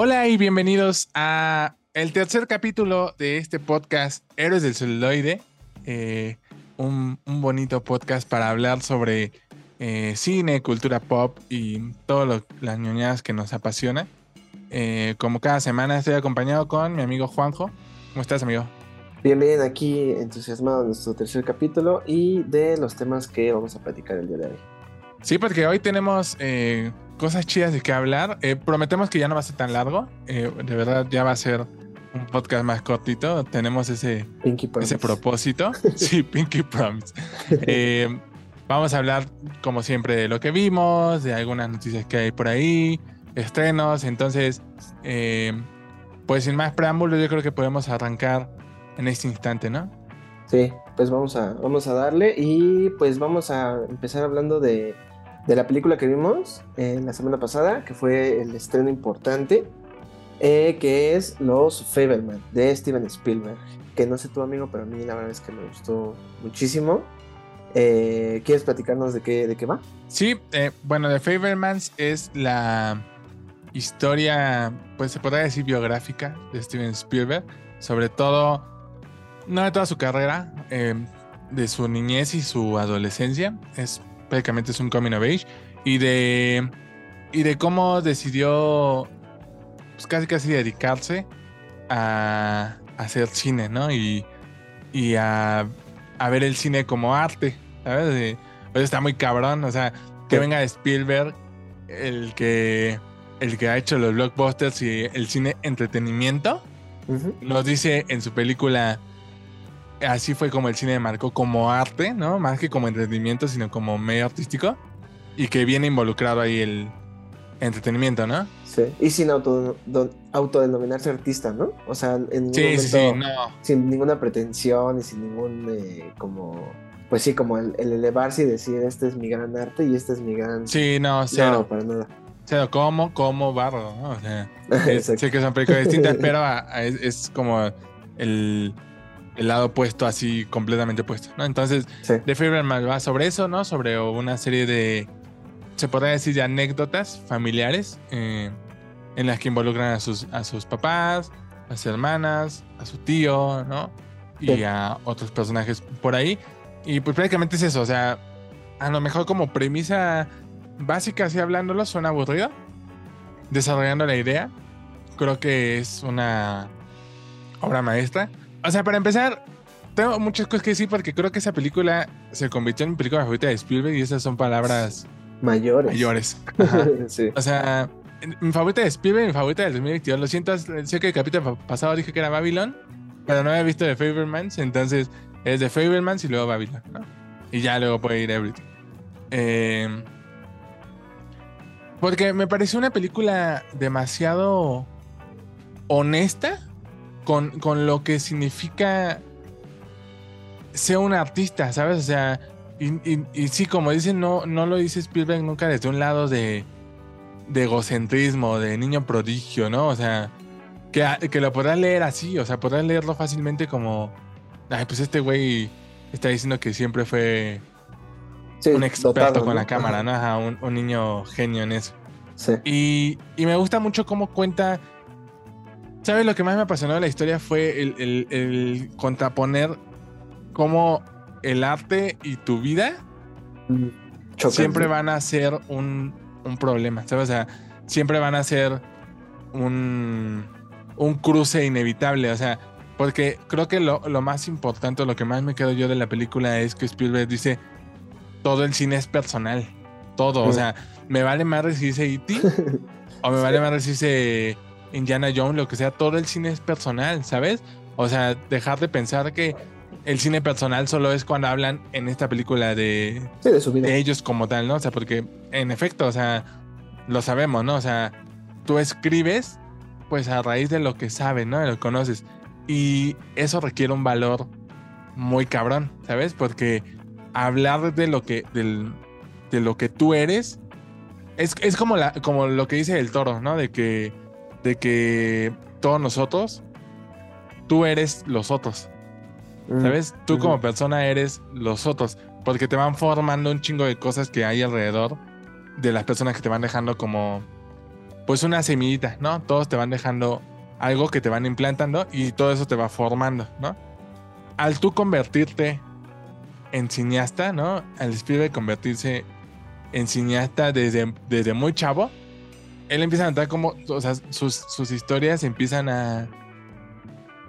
Hola y bienvenidos a el tercer capítulo de este podcast Héroes del Celuloide. Eh, un, un bonito podcast para hablar sobre eh, cine, cultura pop y todas las ñoñadas que nos apasiona. Eh, como cada semana estoy acompañado con mi amigo Juanjo. ¿Cómo estás, amigo? Bien, bien, aquí entusiasmado en nuestro tercer capítulo y de los temas que vamos a platicar el día de hoy. Sí, porque hoy tenemos eh, cosas chidas de qué hablar. prometemos que ya no va a ser tan largo. de verdad, ya va a ser un podcast más cortito. Tenemos ese, ese propósito. sí, Pinky Promise. vamos a hablar, como siempre, de lo que vimos, de algunas noticias que hay por ahí, estrenos. Entonces, eh, pues sin más preámbulos, yo creo que podemos arrancar en este instante, ¿no? Sí, pues vamos a, vamos a darle y pues vamos a empezar hablando de, la película que vimos eh, la semana pasada, que fue el estreno importante, eh, que es Los Fableman de Steven Spielberg. Que no sé tu amigo, pero a mí la verdad es que me gustó muchísimo. ¿Quieres platicarnos de qué, de qué va? Sí, bueno, The Fablemans es la historia, pues se podría decir biográfica de Steven Spielberg, sobre todo, no de toda su carrera, eh, de su niñez y su adolescencia, es prácticamente es un coming of age, y de, y de cómo decidió pues casi casi dedicarse a, hacer cine, ¿no? Y, y a, a, ver el cine como arte, ¿sabes? pues está muy cabrón, o sea, que venga Spielberg, el que el que ha hecho los blockbusters y el cine entretenimiento, nos dice en su película, así fue como el cine marcó como arte, ¿no? Más que como entretenimiento, sino como medio artístico, y que viene involucrado ahí el entretenimiento, ¿no? Sí, y sin auto, autodenominarse artista, ¿no? O sea, en sí, sí, sí, no. sin ninguna pretensión y sin ningún, eh, como pues sí, como el, elevarse y decir, este es mi gran arte y este es mi gran... Sí, no, cero. No, para nada. O sea, como, como barro, ¿no? O sea, sé que son películas distintas, pero es, como el, lado opuesto, así completamente opuesto, ¿no? Entonces, The Fableman va sobre eso, ¿no? Sobre una serie de, se podría decir, de anécdotas familiares eh, en las que involucran a sus, a sus papás, a sus hermanas, a su tío, ¿no? Y a otros personajes por ahí. Y pues prácticamente es eso, o sea, a lo mejor como premisa básica, así hablándolo, suena aburrido. Desarrollando la idea, creo que es una obra maestra. O sea, para empezar, tengo muchas cosas que decir porque creo que esa película se convirtió en mi película favorita de Spielberg y esas son palabras mayores. Mayores. O sea, mi favorita de Spielberg, mi favorita del 2022. Lo siento, sé que el capítulo pasado dije que era Babylon, pero no había visto The Favormans, entonces es The Favormans y luego Babylon, ¿no? Y ya luego puede ir Everything. Eh, porque me pareció una película demasiado honesta con, lo que significa ser un artista, ¿sabes? O sea, y, sí, como dicen, no, no lo dice Spielberg nunca desde un lado de, de egocentrismo, de niño prodigio, ¿no? O sea, que, que lo podrás leer así, o sea, podrás leerlo fácilmente como, ay, pues este güey está diciendo que siempre fue un experto con la cámara, ¿no? un, un, niño genio en eso. Sí. Y, y, me gusta mucho cómo cuenta. ¿Sabes? Lo que más me apasionó de la historia fue el, el, contraponer cómo el arte y tu vida mm, siempre van a ser un, un, problema, ¿sabes? O sea, siempre van a ser un, un cruce inevitable, o sea, porque creo que lo, lo, más importante, lo que más me quedo yo de la película es que Spielberg dice, todo el cine es personal. Todo. O sea, me vale más decirse E.T. o me vale más decirse Indiana Jones, lo que sea. Todo el cine es personal, ¿sabes? O sea, dejar de pensar que el cine personal solo es cuando hablan en esta película de, de, ellos como tal, ¿no? O sea, porque en efecto, o sea, lo sabemos, ¿no? O sea, tú escribes pues a raíz de lo que sabes, ¿no? De lo que conoces. Y eso requiere un valor muy cabrón, ¿sabes? Porque hablar de lo que, de lo que tú eres es, es, como, la, como lo que dice el toro, ¿no? De que, de que todos nosotros, tú eres los otros. Mm, ¿Sabes? Tú como persona eres los otros. Porque te van formando un chingo de cosas que hay alrededor de las personas que te van dejando como, pues una semillita, ¿no? Todos te van dejando algo que te van implantando y todo eso te va formando, ¿no? Al tú convertirte en cineasta, ¿no? Al Spielberg convertirse en cineasta desde, desde muy chavo, él empieza a notar como, o sea, sus, sus historias empiezan a...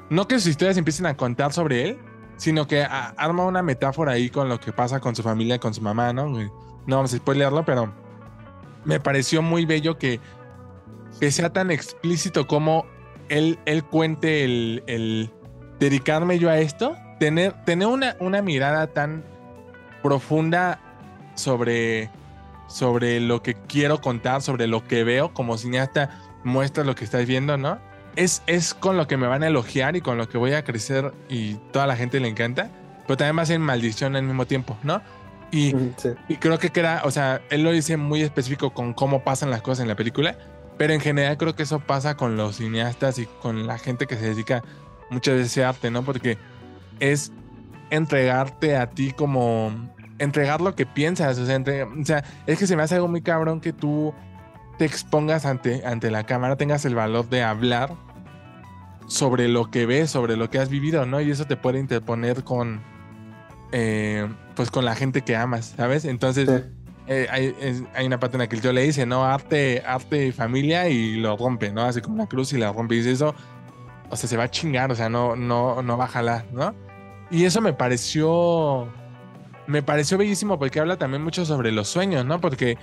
No que sus historias empiecen a contar sobre él, sino que arma una metáfora ahí con lo que pasa con su familia, con su mamá, ¿no? No vamos a spoilearlo, pero me pareció muy bello que, que sea tan explícito como él, él cuente el, el dedicarme yo a esto, tener, tener una, una mirada tan profunda sobre, sobre lo que quiero contar, sobre lo que veo, como cineasta muestra lo que estás viendo, ¿no? Es, es con lo que me van a elogiar y con lo que voy a crecer y toda la gente le encanta, pero también va a ser maldición al mismo tiempo, ¿no? Y, y creo que queda, o sea, él lo dice muy específico con cómo pasan las cosas en la película, pero en general creo que eso pasa con los cineastas y con la gente que se dedica muchas veces a ese arte, ¿no? Porque es entregarte a ti como entregar lo que piensas. O sea, o sea, es que se me hace algo muy cabrón que tú te expongas ante, ante la cámara, tengas el valor de hablar sobre lo que ves, sobre lo que has vivido, ¿no? Y eso te puede interponer con, eh, pues con la gente que amas, ¿sabes? Entonces, eh, hay, hay, una parte en la que yo le dice, ¿no? Arte, arte y familia y lo rompe, ¿no? Hace como una cruz y la rompe y dice eso, o sea, se va a chingar, o sea, no, no, no va a jalar, ¿no? Y eso me pareció me pareció bellísimo porque habla también mucho sobre los sueños, ¿no? Porque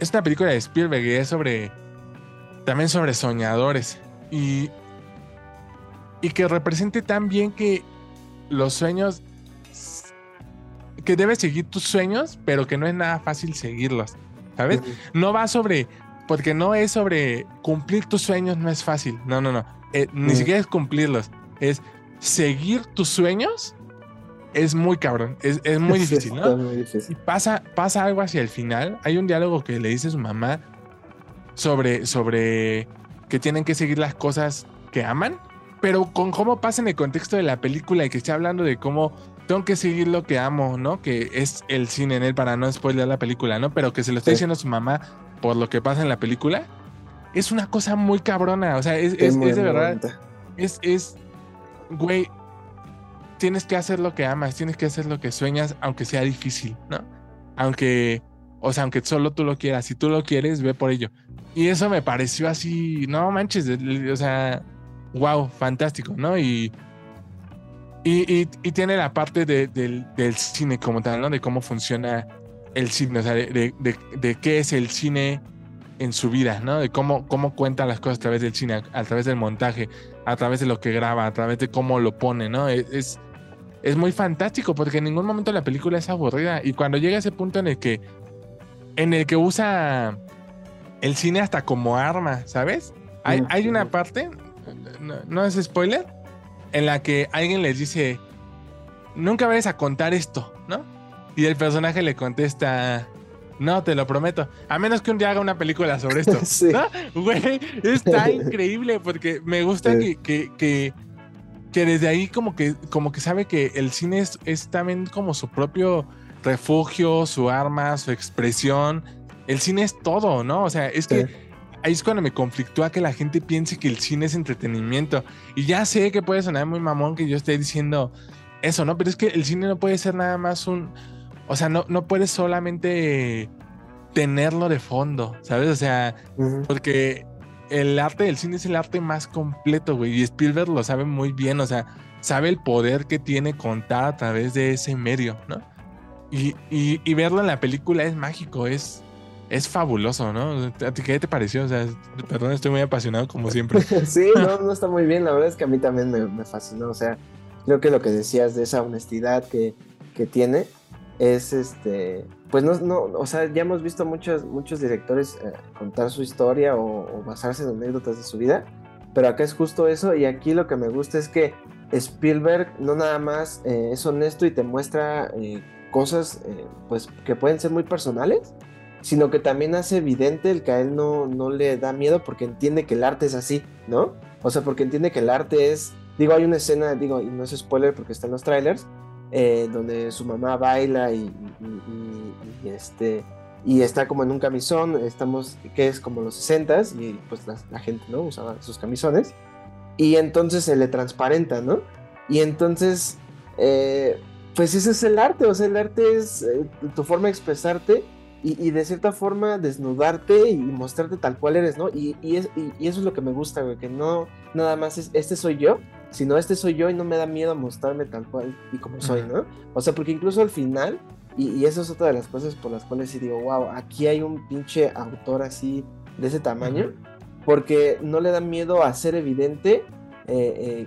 es una película de Spielberg y es sobre. también sobre soñadores. Y. y que represente tan bien que los sueños. que debes seguir tus sueños, pero que no es nada fácil seguirlos. ¿Sabes? No va sobre. porque no es sobre cumplir tus sueños, no es fácil. No, no, no. Eh, ni siquiera es cumplirlos. Es seguir tus sueños es muy cabrón, es, muy difícil, ¿no? Muy difícil. Y pasa, pasa algo hacia el final. Hay un diálogo que le dice su mamá sobre, sobre que tienen que seguir las cosas que aman, pero con cómo pasa en el contexto de la película y que está hablando de cómo tengo que seguir lo que amo, ¿no? Que es el cine en él para no spoiler la película, ¿no? Pero que se lo está diciendo su mamá por lo que pasa en la película. Es una cosa muy cabrona, o sea, es, es, es de verdad. Es, es, güey, tienes que hacer lo que amas, tienes que hacer lo que sueñas, aunque sea difícil, ¿no? Aunque, o sea, aunque solo tú lo quieras, si tú lo quieres, ve por ello. Y eso me pareció así, no manches, o sea, wow, fantástico, ¿no? Y, y, tiene la parte del, cine como tal, ¿no? De cómo funciona el cine, o sea, de, de, qué es el cine en su vida, ¿no? De cómo, cómo cuenta las cosas a través del cine, a, través del montaje, a través de lo que graba, a través de cómo lo pone, ¿no? es es muy fantástico porque en ningún momento la película es aburrida. Y cuando llega ese punto en el que, en el que usa el cine hasta como arma, ¿sabes? Hay, hay una parte, no, es spoiler, en la que alguien les dice, nunca vayas a contar esto, ¿no? Y el personaje le contesta, no, te lo prometo. A menos que un día haga una película sobre esto. sí. Güey, está increíble porque me gusta que que desde ahí como que, como que sabe que el cine es, también como su propio refugio, su arma, su expresión. El cine es todo, ¿no? O sea, es que ahí es cuando me conflictúa que la gente piense que el cine es entretenimiento. Y ya sé que puede sonar muy mamón que yo esté diciendo eso, ¿no? Pero es que el cine no puede ser nada más un... O sea, no, no puedes solamente tenerlo de fondo, ¿sabes? O sea, porque el arte del cine es el arte más completo, güey. Y Spielberg lo sabe muy bien, o sea, sabe el poder que tiene contar a través de ese medio, ¿no? Y, y, verlo en la película es mágico, es, es fabuloso, ¿no? ¿A ti qué te pareció? O sea, perdón, estoy muy apasionado como siempre. sí, no, no está muy bien. La verdad es que a mí también me, fascinó. O sea, creo que lo que decías de esa honestidad que, que tiene es este pues no, no, o sea, ya hemos visto muchos, muchos directores eh, contar su historia o, basarse en anécdotas de su vida, pero acá es justo eso y aquí lo que me gusta es que Spielberg no nada más eh, es honesto y te muestra eh, cosas pues que pueden ser muy personales, sino que también hace evidente el que a él no, no le da miedo porque entiende que el arte es así, ¿no? O sea, porque entiende que el arte es, digo, hay una escena, digo, y no es spoiler porque está en los trailers, donde su mamá baila y, este, y está como en un camisón, estamos, que es como los 60 y pues la, gente, ¿no? Usaba sus camisones. Y entonces se le transparenta, ¿no? Y entonces, eh, pues ese es el arte, o sea, el arte es eh, tu forma de expresarte y, de cierta forma desnudarte y mostrarte tal cual eres, ¿no? Y, y, eso es lo que me gusta, güey, que no nada más es, este soy yo, sino este soy yo y no me da miedo mostrarme tal cual y como soy, ¿no? O sea, porque incluso al final y, eso es otra de las cosas por las cuales sí digo, wow, aquí hay un pinche autor así de ese tamaño, porque no le da miedo a hacer evidente eh, eh,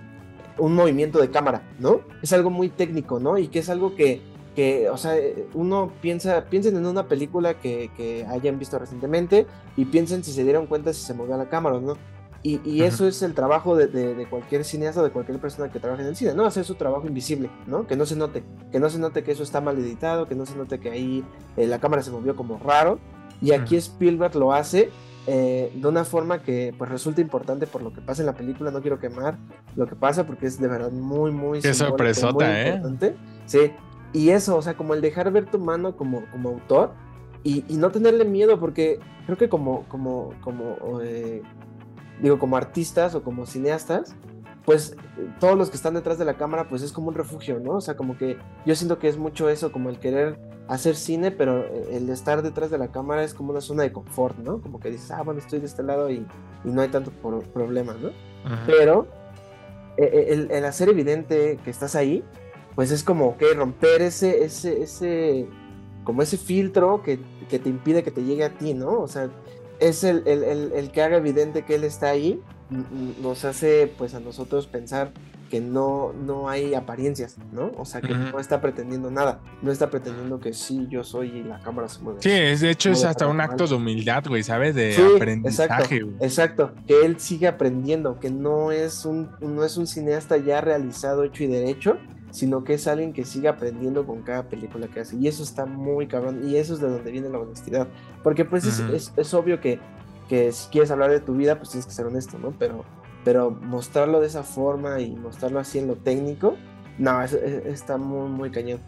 un movimiento de cámara, ¿no? Es algo muy técnico, ¿no? Y que es algo que, que o sea, uno piensa, piensen en una película que, que hayan visto recientemente y piensen si se dieron cuenta si se movía la cámara o no. Y, eso es el trabajo de, cualquier cineasta, de cualquier persona que trabaje en el cine, ¿no? Hacer su trabajo invisible, ¿no? Que no se note, que no se note que eso está mal editado, que no se note que ahí eh, la cámara se movió como raro. Y aquí Spielberg lo hace eh, de una forma que pues resulta importante por lo que pasa en la película. No quiero quemar lo que pasa porque es de verdad muy, muy... Qué sorpresota, ¿eh? Sí. Y eso, o sea, como el dejar ver tu mano como, como autor y, no tenerle miedo porque creo que como, como, como eh, digo, como artistas o como cineastas, pues todos los que están detrás de la cámara, pues es como un refugio, ¿no? O sea, como que yo siento que es mucho eso, como el querer hacer cine, pero el estar detrás de la cámara es como una zona de confort, ¿no? Como que dices, ah, bueno, estoy de este lado y, no hay tanto problema, ¿no? Pero e, e, el, hacer evidente que estás ahí, pues es como que romper ese, ese, ese, como ese filtro que, que te impide que te llegue a ti, ¿no? O sea, es el, el, que haga evidente que él está ahí, nos hace pues a nosotros pensar que no, no hay apariencias, ¿no? O sea, que no está pretendiendo nada, no está pretendiendo que sí, yo soy y la cámara se mueve. Sí, es, de hecho es hasta un acto de humildad, güey, ¿sabes? De aprendizaje. Exacto, exacto, que él sigue aprendiendo, que no es, un, no es un cineasta ya realizado, hecho y derecho, sino que es alguien que sigue aprendiendo con cada película que hace. Y eso está muy cabrón. Y eso es de donde viene la honestidad. Porque pues es, obvio que, que si quieres hablar de tu vida, pues tienes que ser honesto, ¿no? Pero, pero mostrarlo de esa forma y mostrarlo así en lo técnico, no, está muy, muy cañón.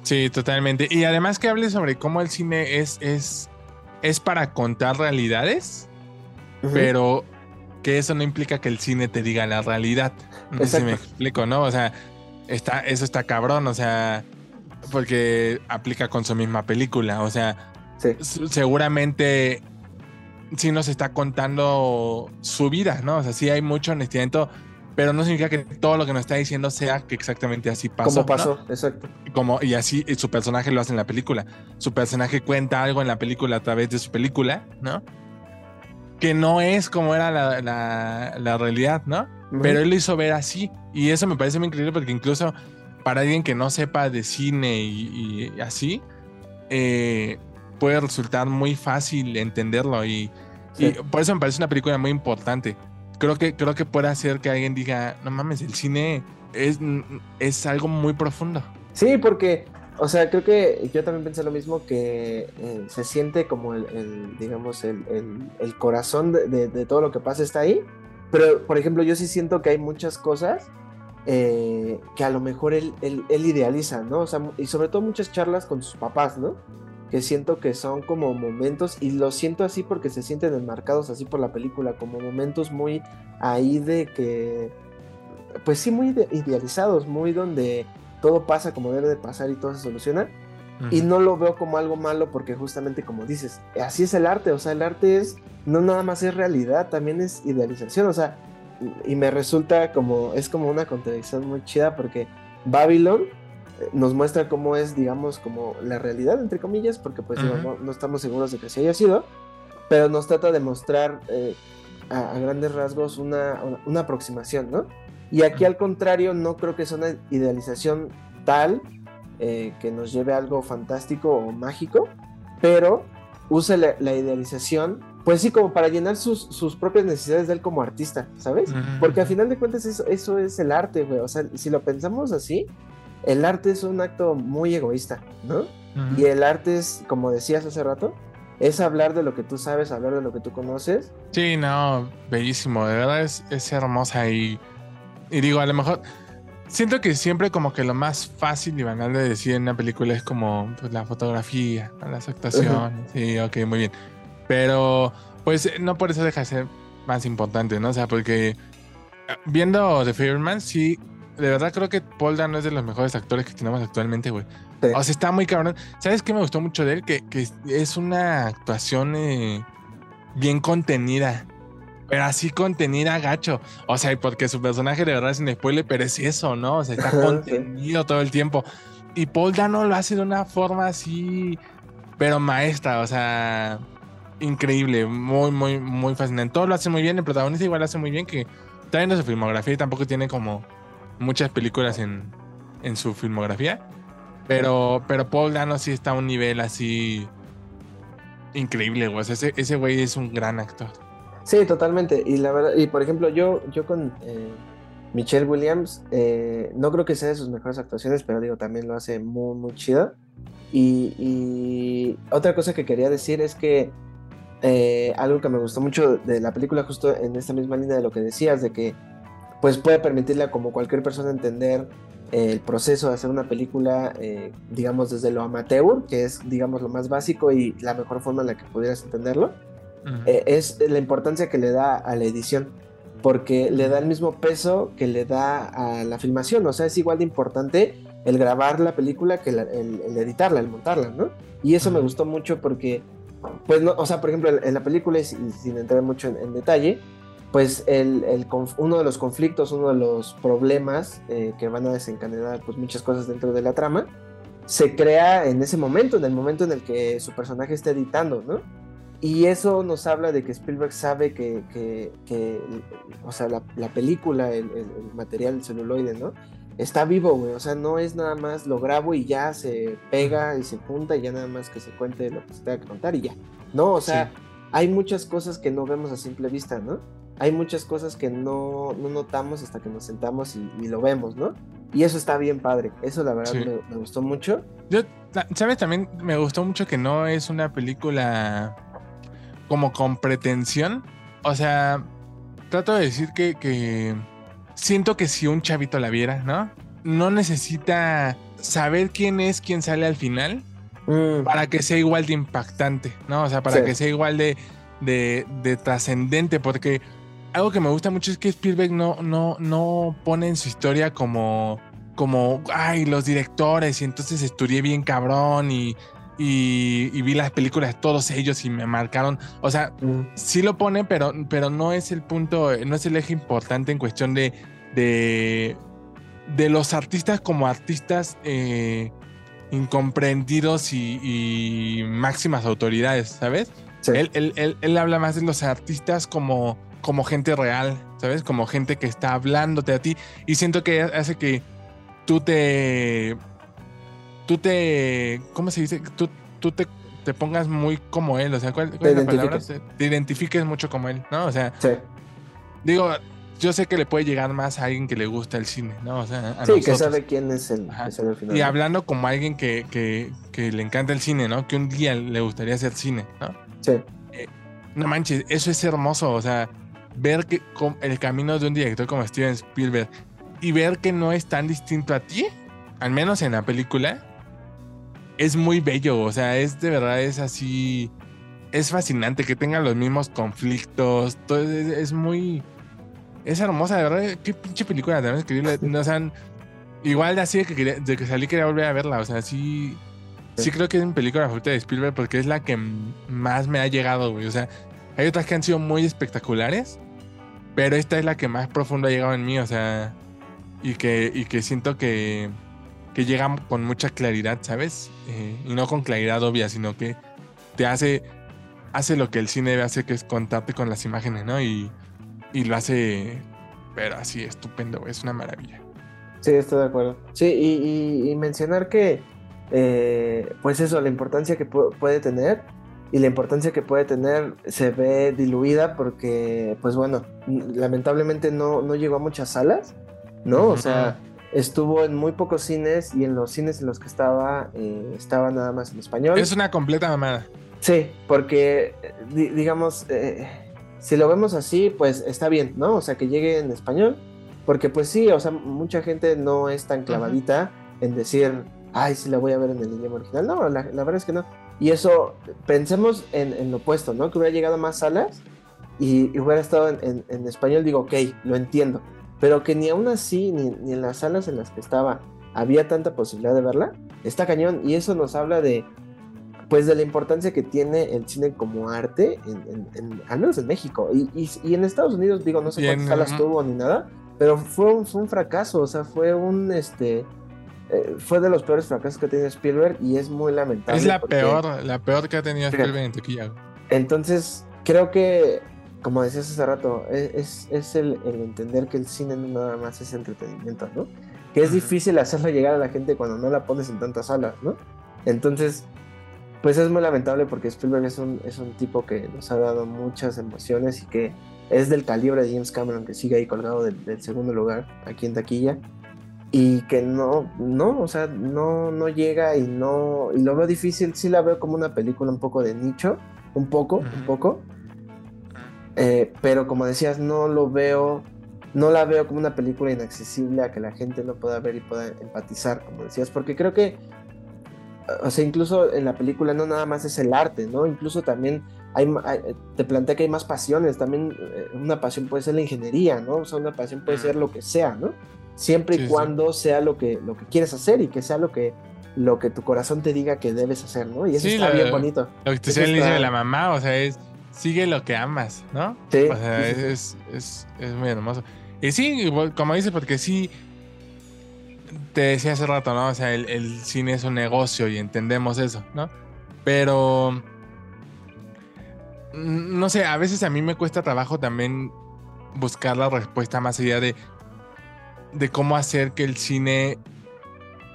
Sí, totalmente. Y además que hable sobre cómo el cine es, es, es para contar realidades, pero que eso no implica que el cine te diga la realidad. No sé si me explico, ¿no? O sea, está, eso está cabrón, o sea, porque aplica con su misma película, o sea, seguramente sí nos está contando su vida, ¿no? O sea, sí hay mucho honestidad, pero no significa que todo lo que nos está diciendo sea que exactamente así pasó. Como pasó, exacto. Como, y así su personaje lo hace en la película. Su personaje cuenta algo en la película a través de su película, ¿no? Que no es como era la, la realidad, ¿no? Pero él lo hizo ver así. Y eso me parece muy increíble porque incluso para alguien que no sepa de cine y, así, eh, puede resultar muy fácil entenderlo. Y, por eso me parece una película muy importante. Creo que, creo que puede hacer que alguien diga, no mames, el cine es, es algo muy profundo. Sí, porque, o sea, creo que yo también pensé lo mismo, que eh, se siente como el, digamos, el, corazón de, todo lo que pasa está ahí pero, por ejemplo, yo sí siento que hay muchas cosas eh, que a lo mejor él, él, idealiza, ¿no? O sea, y sobre todo muchas charlas con sus papás, ¿no? Que siento que son como momentos, y lo siento así porque se sienten enmarcados así por la película, como momentos muy ahí de que, pues sí, muy idealizados, muy donde todo pasa como debe de pasar y todo se soluciona. Y no lo veo como algo malo porque justamente como dices, así es el arte, o sea, el arte es, no nada más es realidad, también es idealización, o sea, y me resulta como, es como una contradicción muy chida porque Babylon eh, nos muestra cómo es, digamos, como la realidad, entre comillas, porque pues no, estamos seguros de que se haya sido, pero nos trata de mostrar eh, a, grandes rasgos una, una, aproximación, ¿no? Y aquí al contrario, no creo que sea una idealización tal eh, que nos lleve a algo fantástico o mágico, pero usa la, idealización, pues sí, como para llenar sus, sus, propias necesidades de él como artista, ¿sabes? Porque al final de cuentas eso, eso es el arte, güey. O sea, si lo pensamos así, el arte es un acto muy egoísta, ¿no? Y el arte es, como decías hace rato, es hablar de lo que tú sabes, hablar de lo que tú conoces. Sí, no, bellísimo, de verdad es, es hermosa y, y digo, a lo mejor siento que siempre como que lo más fácil y banal de decir en una película es como pues, la fotografía, las actuaciones. Sí, ok, muy bien. Pero pues no por eso deja de ser más importante, ¿no? O sea, porque eh, viendo The Favorman, sí, de verdad creo que Paul Dano es de los mejores actores que tenemos actualmente, güey. O sea, está muy cabrón. ¿Sabes qué me gustó mucho de él? Que, que es una actuación eh, bien contenida. Pero así contenida gacho. O sea, porque su personaje de verdad es un spoiler, pero es eso, ¿no? O sea, está contenido todo el tiempo. Y Paul Dano lo hace de una forma así, pero maestra, o sea, increíble, muy, muy, muy fascinante. Todo lo hace muy bien, el protagonista igual lo hace muy bien, que está viendo su filmografía y tampoco tiene como muchas películas en, en su filmografía. Pero, pero Paul Dano sí está a un nivel así increíble, güey. ese, ese güey es un gran actor. Sí, totalmente. Y la verdad, y por ejemplo, yo, yo con eh, Michelle Williams, eh, no creo que sea de sus mejores actuaciones, pero digo, también lo hace muy, muy chido. Y, otra cosa que quería decir es que eh, algo que me gustó mucho de la película, justo en esta misma línea de lo que decías, de que pues puede permitirle a como cualquier persona entender el proceso de hacer una película, digamos, desde lo amateur, que es, digamos, lo más básico y la mejor forma en la que pudieras entenderlo, eh, es la importancia que le da a la edición, porque le da el mismo peso que le da a la filmación, o sea, es igual de importante el grabar la película que el, editarla, el montarla, ¿no? Y eso me gustó mucho porque, pues, no, o sea, por ejemplo, en, la película, y sin entrar mucho en, detalle, pues el, uno de los conflictos, uno de los problemas eh, que van a desencadenar pues, muchas cosas dentro de la trama, se crea en ese momento, en el momento en el que su personaje está editando, ¿no? Y eso nos habla de que Spielberg sabe que, que, o sea, la, película, el, material, el celuloide, ¿no? Está vivo, güey. O sea, no es nada más lo grabo y ya se pega y se junta y ya nada más que se cuente lo que se tenga que contar y ya. No, o sea, hay muchas cosas que no vemos a simple vista, ¿no? Hay muchas cosas que no, no notamos hasta que nos sentamos y, lo vemos, ¿no? Y eso está bien padre. Eso la verdad me, me gustó mucho. Yo, ¿sabes? También me gustó mucho que no es una película como con pretensión. O sea, trato de decir que, siento que si un chavito la viera, ¿no? No necesita saber quién es quien sale al final mm. para que sea igual de impactante, ¿no? O sea, para que sea igual de, de, trascendente, porque algo que me gusta mucho es que Spielberg no, no, no pone en su historia como, como, ay, los directores, y entonces estudié bien cabrón y y, vi las películas de todos ellos y me marcaron. O sea, mm. sí lo pone, pero, pero no es el punto, no es el eje importante en cuestión de, de, de los artistas como artistas eh, incomprendidos y, máximas autoridades, ¿sabes? Él, él, él, habla más de los artistas como, como gente real, ¿sabes? Como gente que está hablándote a ti. Y siento que hace que tú te tú te, ¿cómo se dice? Tú, tú te, te pongas muy como él, o sea, ¿cuál, es la palabra? Te identifiques mucho como él, ¿no? O sea, digo, yo sé que le puede llegar más a alguien que le gusta el cine, ¿no? O sea, a sí, que sabe quién es el, final. Y hablando como alguien que, que, que, le encanta el cine, ¿no? Que un día le gustaría hacer cine, ¿no? Sí. Eh, no manches, eso es hermoso, o sea, ver que el camino de un director como Steven Spielberg y ver que no es tan distinto a ti, al menos en la película, es muy bello, o sea, es de verdad, es así, es fascinante que tengan los mismos conflictos, todo es, muy, es hermosa, de verdad, qué pinche película tenemos que o sea, igual así de que, de que salí quería volver a verla, o sea, sí, sí creo que es mi película favorita de Spielberg porque es la que más me ha llegado, güey, o sea, hay otras que han sido muy espectaculares, pero esta es la que más profundo ha llegado en mí, o sea, y que, y que siento que que llega con mucha claridad, ¿sabes? Eh, y no con claridad obvia, sino que te hace, hace lo que el cine debe hacer, que es contarte con las imágenes, ¿no? Y, y lo hace, pero así estupendo, es una maravilla. Sí, estoy de acuerdo. Sí, y, mencionar que, eh, pues eso, la importancia que puede tener y la importancia que puede tener se ve diluida porque, pues bueno, lamentablemente no, no llegó a muchas salas, ¿no? O sea estuvo en muy pocos cines y en los cines en los que estaba, eh, estaba nada más en español. Es una completa mamada. Sí, porque, digamos, eh, si lo vemos así, pues está bien, ¿no? O sea, que llegue en español. Porque pues sí, o sea, mucha gente no es tan clavadita en decir, ay, sí la voy a ver en el idioma original. No, la, verdad es que no. Y eso, pensemos en, lo opuesto, ¿no? Que hubiera llegado a más salas y, hubiera estado en, español, digo, ok, lo entiendo. Pero que ni aún así, ni, ni, en las salas en las que estaba, había tanta posibilidad de verla, está cañón. Y eso nos habla de, pues, de la importancia que tiene el cine como arte, en, al menos en México. Y, y, en Estados Unidos, digo, no sé cuántas salas tuvo ni nada, pero fue un, fue un fracaso, o sea, fue un, este, eh, fue de los peores fracasos que ha tenido Spielberg y es muy lamentable. Es la peor, la peor que ha tenido Spielberg en. Entonces, creo que, como decías hace rato, e, es, es el, entender que el cine no nada más es entretenimiento, ¿no? Que es difícil hacerlo llegar a la gente cuando no la pones en tantas salas, ¿no? Entonces, pues es muy lamentable porque Spielberg es un, es un tipo que nos ha dado muchas emociones y que es del calibre de James Cameron, que sigue ahí colgado del segundo lugar aquí en taquilla y que no, no, o sea, no, no llega y no, y lo veo difícil, sí la veo como una película un poco de nicho, un poco, un poco, eh, pero como decías, no lo veo, no la veo como una película inaccesible a que la gente no pueda ver y pueda empatizar, como decías, porque creo que, o sea, incluso en la película no nada más es el arte, ¿no? Incluso también hay, te plantea que hay más pasiones, también eh, una pasión puede ser la ingeniería, ¿no? O sea, una pasión puede ser lo que sea, ¿no? siempre y cuando sea lo que, lo que quieres hacer y que sea lo que, lo que tu corazón te diga que debes hacer, ¿no? Y eso está bien bonito. Lo que te decía inicio de la mamá, o sea, es sigue lo que amas, ¿no? Sí. O sea, es, es, es, muy hermoso. Y sí, como dices, porque sí, te decía hace rato, ¿no? O sea, el, el cine es un negocio y entendemos eso, ¿no? Pero no sé, a veces a mí me cuesta trabajo también buscar la respuesta más allá de de cómo hacer que el cine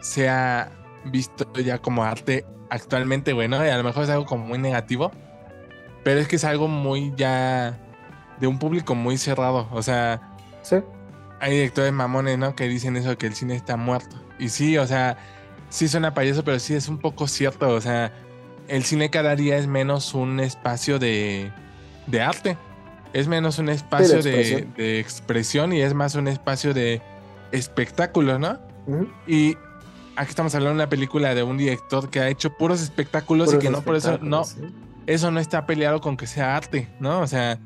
sea visto ya como arte actualmente, bueno, y a lo mejor es algo como muy negativo, pero es que es algo muy ya de un público muy cerrado, o sea, ¿Sí? hay directores mamones, ¿no? Que dicen eso, que el cine está muerto. Y sí, o sea, sí suena payaso, pero sí es un poco cierto, o sea, el cine cada día es menos un espacio de, de arte, es menos un espacio de, de expresión y es más un espacio de espectáculo, ¿no? Y aquí estamos hablando de una película de un director que ha hecho puros espectáculos y que no por eso no eso no está peleado con que sea arte, ¿no? O sea,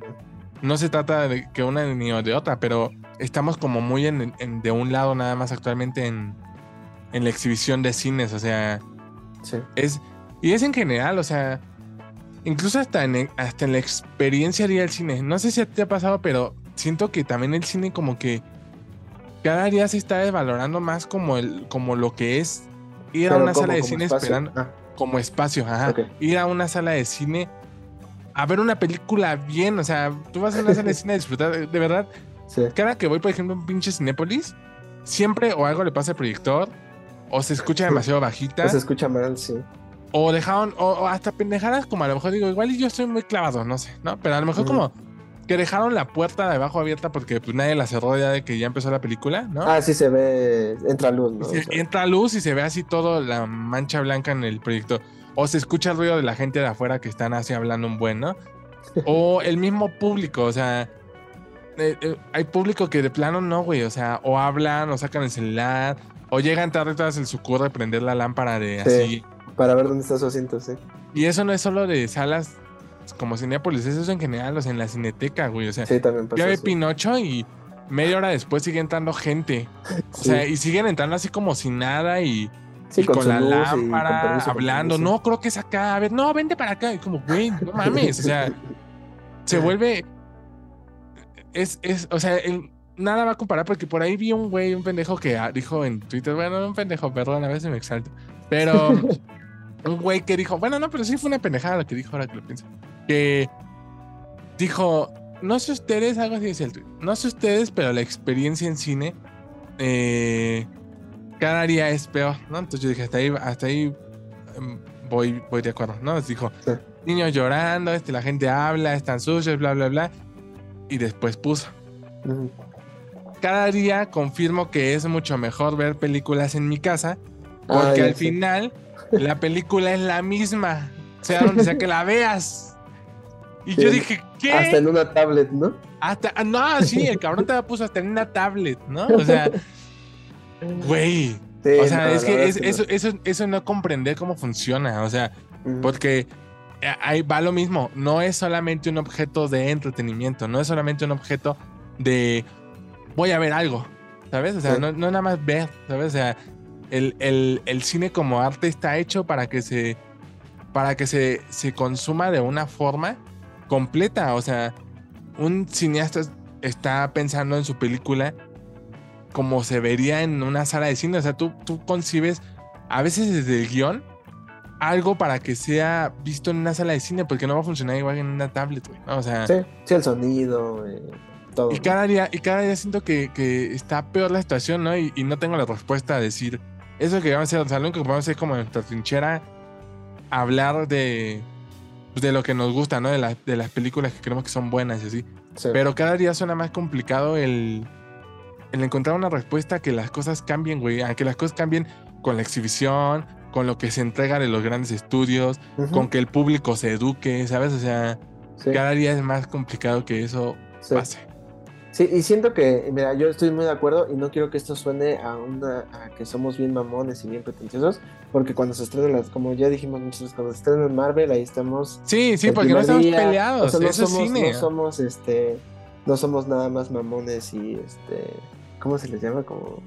no se trata de que una ni de otra, pero estamos como muy en, de un lado nada más actualmente en, en la exhibición de cines, o sea, es y es en general, o sea, incluso hasta en, hasta en la experiencia del cine. No sé si te ha pasado, pero siento que también el cine como que cada día se está valorando más como, el, como lo que es ir a una sala de cine esperando ah. Como espacio, ajá. Ir a una sala de cine a ver una película bien, o sea, tú vas a una sala de cine a disfrutar, de verdad. Cada que voy, por ejemplo, a un pinche Cinépolis, siempre o algo le pasa al proyector, o se escucha demasiado bajita. O se escucha mal, sí. O dejaron, o, hasta pendejadas, como a lo mejor digo, igual y yo estoy muy clavado, no sé, ¿no? Pero a lo mejor como que dejaron la puerta de abajo abierta porque pues nadie la cerró ya de que ya empezó la película, ¿no? Ah, sí se ve, entra luz, ¿no? entra luz y se ve así todo la mancha blanca en el proyecto. O se escucha el ruido de la gente de afuera que están así hablando un buen, ¿no? o el mismo público, o sea, eh, eh, hay público que de plano no, güey, o sea, o hablan, o sacan el celular, o llegan tarde, todas se les ocurre prender la lámpara de así. Para ver dónde está su asiento, sí. Y eso no es solo de salas como Cinepolis, eso es en general, o sea, en la cineteca, güey. O sea, sí, también ya ve Pinocho y media hora después sigue entrando gente. O sea, y siguen entrando así como sin nada y, con, la lámpara, hablando. No, creo que es acá. A ver, no, vente para acá. Y como, güey, no mames. O sea, se vuelve. Es, es, o sea, nada va a comparar porque por ahí vi un güey, un pendejo que dijo en Twitter, bueno, un pendejo, perdón, a veces me exalto. Pero un güey que dijo, bueno, no, pero sí fue una pendejada lo que dijo ahora que lo pienso que dijo, no sé ustedes, algo así dice el no sé ustedes, pero la experiencia en cine eh, cada día es peor, ¿no? Entonces yo dije, hasta ahí, hasta ahí em, voy, voy de acuerdo, ¿no? dijo, niños llorando, este, la gente habla, están sucios, bla, bla, bla. Y después puso. Cada día confirmo que es mucho mejor ver películas en mi casa, porque al final la película es la misma, sea donde sea que la veas. Y yo dije, ¿qué? Hasta en una tablet, ¿no? Hasta, ah, no, sí, el cabrón te la puso hasta en una tablet, ¿no? O sea, güey. o sea, es que eso, eso, eso no comprender cómo funciona. O sea, porque ahí va lo mismo. No es solamente un objeto de entretenimiento, no es solamente un objeto de voy a ver algo, ¿sabes? O sea, no, no, nada más ver, ¿sabes? O sea, el, el, el, cine como arte está hecho para que se para que se, se consuma de una forma completa. O sea, un cineasta está pensando en su película como se vería en una sala de cine. O sea, tú, tú concibes a veces desde el guion algo para que sea visto en una sala de cine, porque no va a funcionar igual en una tablet, güey. O sea. Sí, sí, el sonido, eh, todo. Y cada día, y cada día siento que, que está peor la situación, ¿no? Y, y, no tengo la respuesta a decir. Eso que vamos a hacer, o sea, lo que podemos hacer como en nuestra trinchera, hablar de, de lo que nos gusta, ¿no? De, de las películas que creemos que son buenas y así. Pero cada día suena más complicado el, el encontrar una respuesta que las cosas cambien, güey. Aunque las cosas cambien con la exhibición, con lo que se entrega de los grandes estudios, con que el público se eduque, ¿sabes? O sea, cada día es más complicado que eso pase. Sí, y siento que, mira, yo estoy muy de acuerdo y no quiero que esto suene a una a que somos bien mamones y bien pretenciosos, porque cuando se estrenan las, como ya dijimos muchos, cuando se estrenan Marvel, ahí estamos. Sí, sí, porque no estamos peleados, no somos, cine. No somos, este, no somos nada más mamones y, este, ¿cómo se les llama? Como,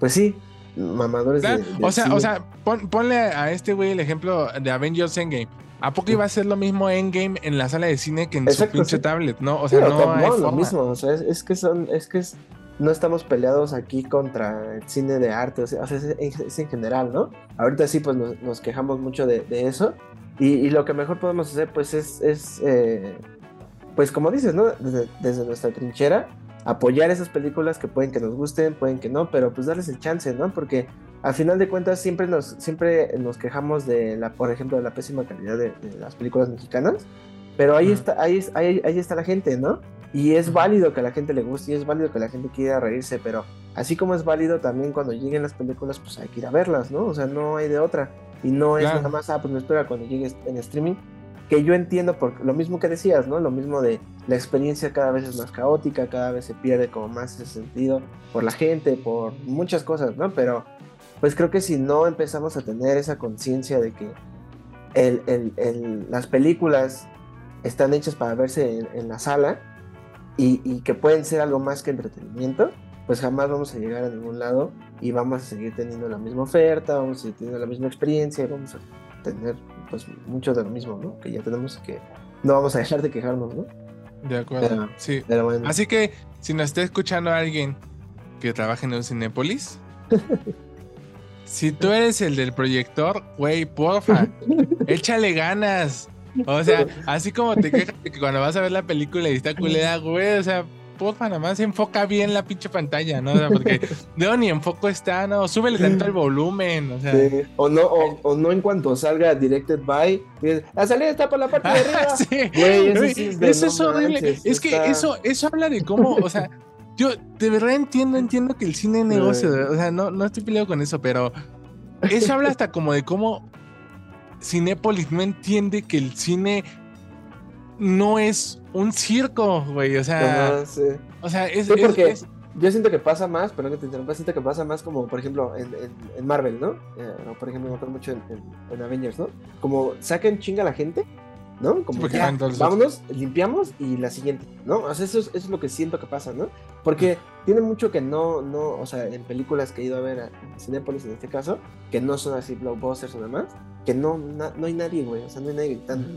pues sí, mamadores de, O sea, o sea, ponle a este güey el ejemplo de Avengers Endgame ¿A poco iba a ser lo mismo Endgame en la sala de cine que en su pinche tablet, no? O sea, no, hay lo mismo, o sea, es, que son, es que no estamos peleados aquí contra el cine de arte, o sea, es, en general, ¿no? Ahorita sí, pues nos, quejamos mucho de, eso, y, lo que mejor podemos hacer, pues es, es eh, pues como dices, ¿no? Desde, desde, nuestra trinchera, apoyar esas películas que pueden que nos gusten, pueden que no, pero pues darles el chance, ¿no? Porque al final de cuentas siempre nos, siempre nos quejamos de la, por ejemplo, de la pésima calidad de, las películas mexicanas, pero ahí está, ahí, ahí, ahí, está la gente, ¿no? Y es válido que a la gente le guste y es válido que la gente quiera reírse, pero así como es válido también cuando lleguen las películas, pues hay que ir a verlas, ¿no? O sea, no hay de otra. Y no es nada más, ah, pues me espera cuando llegue en streaming, que yo entiendo por lo mismo que decías, ¿no? Lo mismo de la experiencia cada vez es más caótica, cada vez se pierde como más ese sentido por la gente, por muchas cosas, ¿no? Pero pues creo que si no empezamos a tener esa conciencia de que las películas están hechas para verse en, la sala y, que pueden ser algo más que entretenimiento, pues jamás vamos a llegar a ningún lado y vamos a seguir teniendo la misma oferta, vamos a seguir teniendo la misma experiencia y vamos a tener pues mucho de lo mismo, ¿no? Que ya tenemos que no vamos a dejar de quejarnos, ¿no? De acuerdo. sí. Así que si nos está escuchando alguien que trabaja en un Cinépolis, Si tú eres el del proyector, güey, porfa, échale ganas. O sea, así como te quejas de que cuando vas a ver la película y está culera, güey, o sea, porfa, nada más enfoca bien la pinche pantalla, ¿no? O sea, porque no, ni enfoco está, no, súbele tanto el volumen, o sea. O no, o, no en cuanto salga Directed by, la salida está por la parte de arriba. sí. Güey, eso, es horrible. es que eso, eso habla de cómo, o sea, yo de verdad entiendo, entiendo que el cine es negocio, o sea, no, no estoy peleado con eso, pero eso habla hasta como de cómo Cinépolis no entiende que el cine no es un circo, güey, o sea, o sea, es, porque yo siento que pasa más, pero que te interrumpa, siento que pasa más como, por ejemplo, en, en, Marvel, ¿no? Eh, por ejemplo, me acuerdo mucho en, en, Avengers, ¿no? Como sacan chinga a la gente ¿no? Como ya, vámonos, limpiamos y la siguiente, ¿no? O sea, eso es, eso es, lo que siento que pasa, ¿no? Porque tiene mucho que no, no, o sea, en películas que he ido a ver a Cinepolis en este caso, que no son así blockbusters o demás, que no, no hay nadie, güey, o sea, no hay nadie gritando.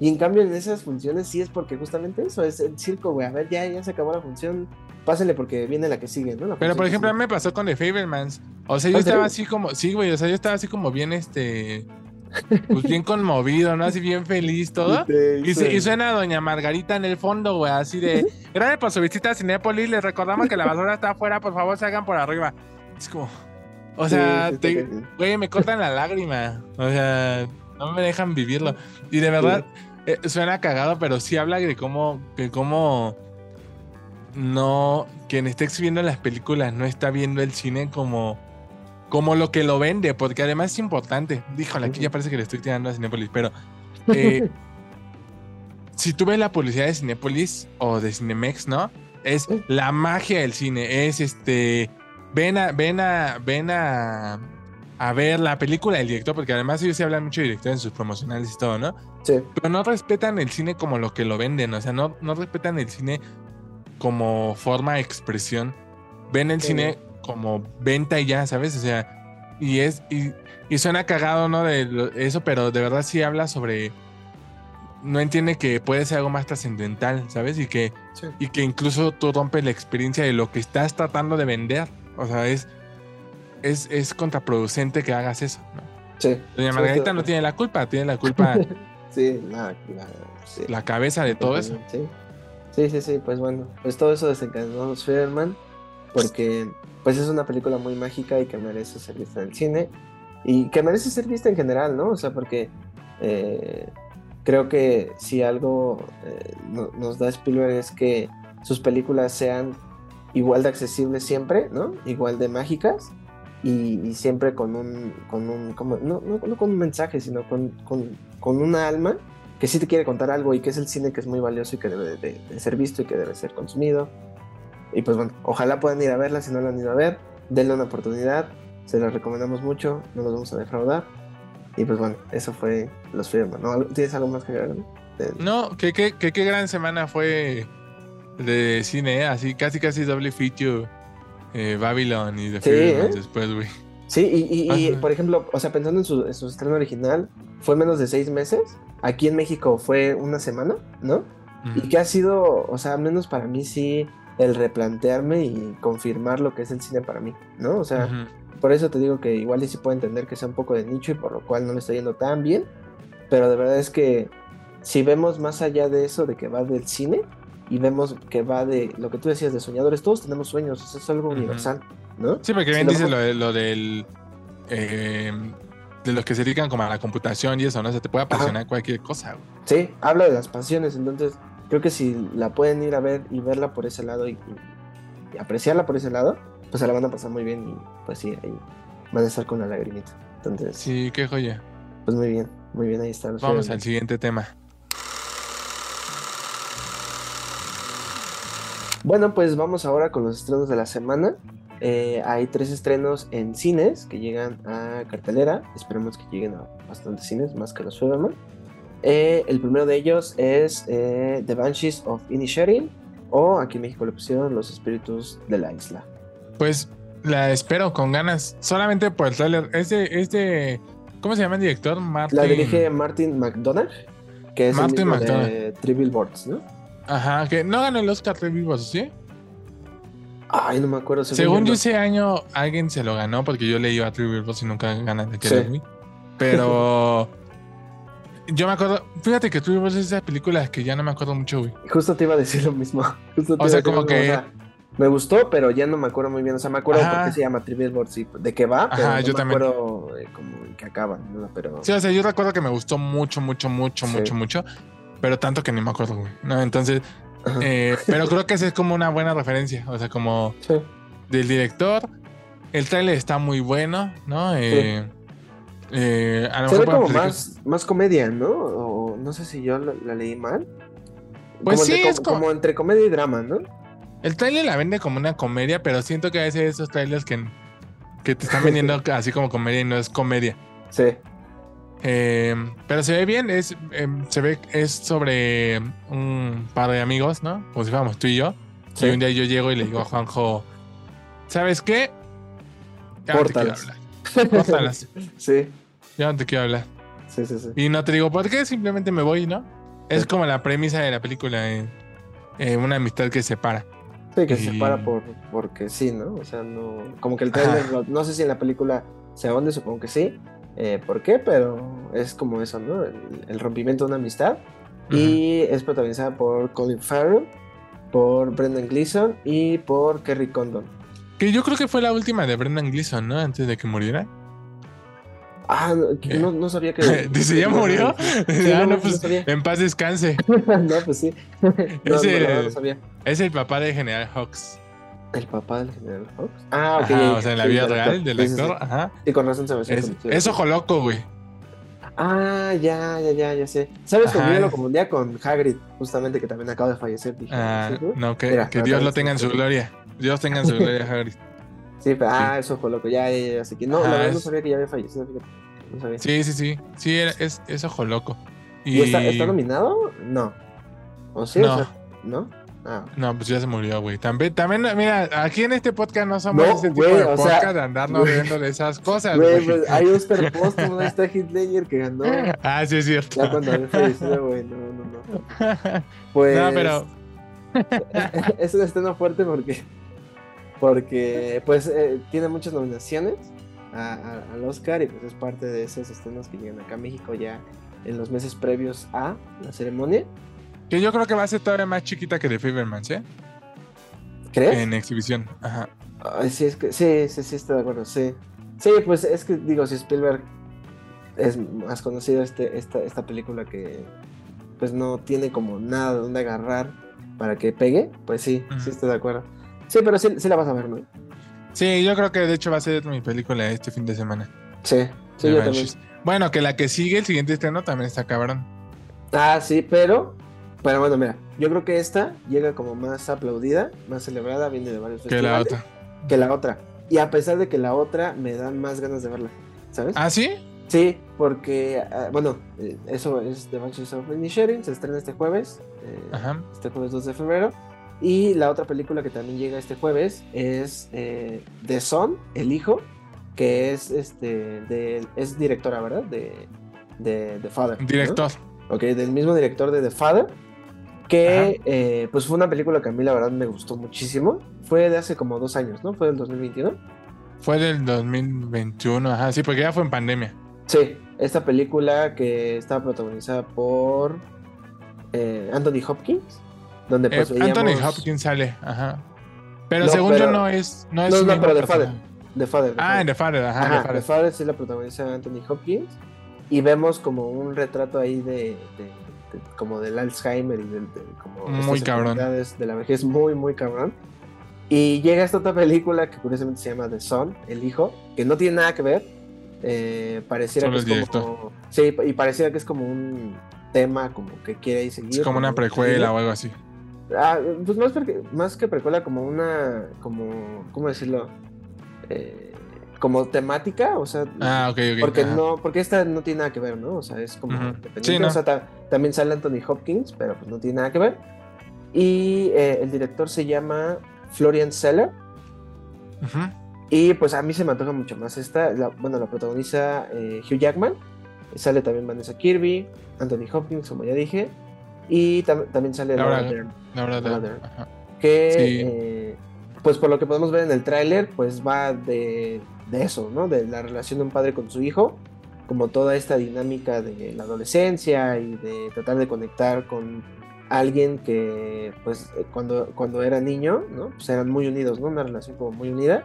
Y en cambio en esas funciones sí es porque justamente eso, es el circo, güey, a ver, ya, ya se acabó la función, pásale porque viene la que sigue, ¿no? Pero por ejemplo, a mí me pasó con The Favormans, o sea, yo ¿Ah, estaba así como, sí, güey, o sea, yo estaba así como bien, este pues bien conmovido, ¿no? Así bien feliz todo. Y, suena a Doña Margarita en el fondo, güey, así de. Gracias por su visita a Cinépolis. Les recordamos que la basura está afuera, por favor, salgan por arriba. Es como. O sea, güey, me cortan la lágrima. O sea, no me dejan vivirlo. Y de verdad, eh, suena cagado, pero sí habla de cómo. Que cómo no. Quien esté exhibiendo las películas no está viendo el cine como como lo que lo vende, porque además es importante. Díjole, aquí ya parece que le estoy tirando a Cinepolis, pero eh, si tú ves la publicidad de Cinepolis o de Cinemex, ¿no? Es la magia del cine, es este, ven a, ven a, ven a, a ver la película del director, porque además ellos se hablan mucho de director en sus promocionales y todo, ¿no? Sí. Pero no respetan el cine como lo que lo venden, o sea, no, no respetan el cine como forma de expresión. Ven el Sí. cine como venta y ya, ¿sabes? O sea, y es, y, y suena cagado, ¿no? De lo- eso, pero de verdad sí habla sobre. No entiende que puede ser algo más trascendental, ¿sabes? Y que, Sí. y que incluso tú rompes la experiencia de lo que estás tratando de vender. O sea, es, es, es contraproducente que hagas eso, ¿no? Sí. Doña Margarita no tiene la culpa, tiene la culpa Sí, la, la, sí. la cabeza de todo eso. Sí. sí, sí, sí, pues bueno, pues todo eso desencadenó Spider-Man porque pues es una película muy mágica y que merece ser vista en el cine y que merece ser vista en general, ¿no? O sea, porque eh, creo que si algo eh, no- nos da Spielberg es que sus películas sean igual de accesibles siempre, ¿no? Igual de mágicas y, y siempre con un, con un como, no, no, no con un mensaje, sino con, con, con una alma que sí te quiere contar algo y que es el cine que es muy valioso y que debe de, de ser visto y que debe ser consumido. Y pues bueno, ojalá puedan ir a verla si no la han ido a ver, denle una oportunidad, se la recomendamos mucho, no los vamos a defraudar. Y pues bueno, eso fue Los Spider-Man. ¿no? ¿Tienes algo más que agregar? no? Que que- que qué gran semana fue de cine, ¿eh? así casi casi doble feature eh, Babylon y The Sí, ¿eh? después, güey. Sí, y, y- por ejemplo, o sea, pensando en su, en su estreno original, fue menos de seis meses. Aquí en México fue una semana, ¿no? Y que ha sido, o sea, menos para mí sí, el replantearme y confirmar lo que es el cine para mí, ¿no? O sea, por eso te digo que igual y sí puedo entender que sea un poco de nicho y por lo cual no le está yendo tan bien, pero de verdad es que si vemos más allá de eso, de que va del cine, y vemos que va de lo que tú decías de soñadores, todos tenemos sueños, eso es algo Ujú. universal, ¿no? Sí, porque Si bien lo dices lo, de- lo del. eh, de los que se dedican como a la computación y eso, ¿no? Se te puede apasionar cualquier cosa, güey. Sí, habla de las pasiones, entonces creo que si la pueden ir a ver y verla por ese lado y, y- y apreciarla por ese lado, pues se la van a pasar muy bien y pues sí, ahí van a estar con la lagrimita. Entonces, Sí, qué joya. pues muy bien, muy bien, ahí está. Vamos al siguiente tema. Bueno, pues vamos ahora con los estrenos de la semana. Eh, hay tres estrenos en cines que llegan a cartelera. Esperemos que lleguen a bastantes cines, más que los Spider-Man. Eh, el primero de ellos es eh, The Banshees of Inisherin, o aquí en México le pusieron Los Espíritus de la Isla. Pues la espero con ganas, solamente por el trailer. Es de, es de- ¿Cómo se llama el director? Martin. La dirige Martin McDonagh, que es Martin el mismo de Three Billboards, ¿no? Ajá, que no ganó el Oscar de vivos, ¿sí? Ay, no me acuerdo. Según no. yo ese año alguien se lo ganó porque yo leí a Three Billboards y nunca ganan Sí. Killing Me. Pero yo me acuerdo, fíjate que Three Billboards es esa película que ya no me acuerdo mucho, güey. Justo te iba a decir lo mismo. Justo te O sea, como mismo, que- o sea, me gustó, pero ya no me acuerdo muy bien. O sea, me acuerdo Ajá. por qué se llama Three Billboards y de qué va, pero Ajá, no yo me también. acuerdo eh, como en qué acaban, ¿no? Pero Sí, o sea, yo recuerdo que me gustó mucho, mucho, mucho, Sí. mucho, mucho. Pero tanto que ni me acuerdo, güey. No, entonces, eh, pero creo que esa es como una buena referencia. O sea, como Sí. del director. El tráiler está muy bueno, ¿no? Eh, eh, a lo Se ve como más, más comedia, ¿no? O no sé si yo la, la leí mal. Pues Como sí, entre, es como, entre comedia y drama, ¿no? El tráiler la vende como una comedia, pero siento que a veces esos trailers que, que te están vendiendo así como comedia y no es comedia. Sí. Eh, pero se ve bien, es, eh, se ve, es sobre un par de amigos, ¿no? Como si fuéramos tú y yo. Sí. Y un día yo llego y le digo a Juanjo, ¿sabes qué? Ya hablar. Córtalas. Sí, Ya no te quiero hablar. sí, sí, sí. Y no te digo, ¿por qué? Simplemente me voy, ¿no? Es Sí. como la premisa de la película, eh, eh, una amistad que separa. Sí, que se Y- para por, porque sí, ¿no? O sea, no. Como que el trailer, lo- no sé si en la película se ahonde, supongo que sí. Eh, ¿Por qué? Pero es como eso, ¿no? El, el rompimiento de una amistad. Y es protagonizada por Colin Farrell, por Brendan Gleeson y por Kerry Condon. Que yo creo que fue la última de Brendan Gleeson, ¿no? Antes de que muriera. Ah, no, sabía que. Dice, ¿ya murió? Sí, ah, no, pues en paz descanse. no, pues sí. No, verdad no sabía. Es el papá de General Hawks. El papá del general Fox. Ah, ok. Ajá, o sea, en la sí, vida del real del actor. Ajá. Sí, con razón se me Es, es ojo loco, güey. Ah, ya, ya, ya, ya sé. ¿Sabes cómo yo lo confundía con Hagrid? Justamente que también acaba de fallecer. Dije, Ah, no, que, Mira, que Dios lo tenga en su gloria. Dios tenga en su gloria, Hagrid. Sí, pero, ah, eso fue loco. Ya, ya, ya. Así que no, Ajá, la verdad no sabía que ya había fallecido. No sabía. Sí, sí, sí. Sí, era- es, es ojo loco. ¿Y, está, está nominado? No. ¿O sí? O No. sea, ¿No? Ah. No, pues ya se murió, güey. También, también, mira, aquí en este podcast no somos No, ese tipo de o sea, podcast de andarnos viendo de esas cosas, Güey, pues, hay Oscar Póstumo, ahí está Ledger que ganó. Ah, sí, es cierto. Ya cuando había fallecido, güey. No, no, no. Pues. No, pero es una escena fuerte porque. Porque, pues, eh, tiene muchas nominaciones a- a- al Oscar y pues es parte de esas escenas que llegan acá a México ya en los meses previos a la ceremonia. que yo creo que va a ser todavía más chiquita que The Favormans, ¿eh? ¿Crees? En exhibición. Ajá. Ay, sí, es que, sí, sí, sí, estoy de acuerdo, sí. Sí, pues es que digo, si Spielberg es más conocido este, esta, esta película que pues no tiene como nada de dónde agarrar para que pegue, pues sí, sí estoy de acuerdo. Sí, pero sí, sí la vas a ver, ¿no? Sí, yo creo que de hecho va a ser mi película este fin de semana. Sí, sí, yo también. Bueno, que la que sigue, el siguiente estreno también está cabrón. Ah, sí, pero, pero bueno, mira, yo creo que esta llega como más aplaudida, más celebrada, viene de varios Que la festivales, otra. Que la otra. Y a pesar de que la otra me dan más ganas de verla, ¿sabes? ¿Ah, sí? Sí, porque, ah, bueno, eh, eso es The Banshees of Inisherin, se estrena este jueves, eh, Ajá. este jueves 2 de febrero. Y la otra película que también llega este jueves es eh, The Son, El Hijo, que es este de, es directora, ¿verdad? De, de The Father. ¿no? Director. Ok, del mismo director de The Father. Que eh, pues fue una película que a mí la verdad me gustó muchísimo. Fue de hace como dos años, ¿no? Fue del 2021. Fue del 2021, ajá, sí, porque ya fue en pandemia. Sí, esta película que estaba protagonizada por eh, Anthony Hopkins, donde Eh, pues veíamos... Anthony Hopkins sale, ajá. Pero No, según pero- yo no es, no es No, no, pero The personaje. Father. The Father. The Ah, The Father, ajá, Ajá, The Father. Father sí la protagoniza Anthony Hopkins y vemos como un retrato ahí de, de- de- como del Alzheimer y del, de, como Muy cabrón. de la vejez muy muy cabrón y llega esta otra película que curiosamente se llama The Son el hijo que no tiene nada que ver eh, pareciera Solo que es como sí y pareciera que es como un tema como que quiere seguir Es como una precuela o algo así. Ah, pues más, porque, más que precuela, como una, como, ¿cómo decirlo? Eh, como temática, o sea, Ah, porque ajá. no, porque esta no tiene nada que ver, ¿no? O sea, es como Ujú. independiente, Sí, ¿no? o sea, ta- también sale Anthony Hopkins, pero pues no tiene nada que ver. Y eh, el director se llama Florian Seller, y pues a mí se me antoja mucho más esta, la- bueno, la protagoniza eh, Hugh Jackman, sale también Vanessa Kirby, Anthony Hopkins, como ya dije, y tam- también sale Laura Laura Dern. Laura que Sí. eh, pues por lo que podemos ver en el tráiler pues va de, de eso, ¿no? De la relación de un padre con su hijo, como toda esta dinámica de la adolescencia y de tratar de conectar con alguien que pues cuando, cuando era niño, ¿no? Pues eran muy unidos, ¿no? Una relación como muy unida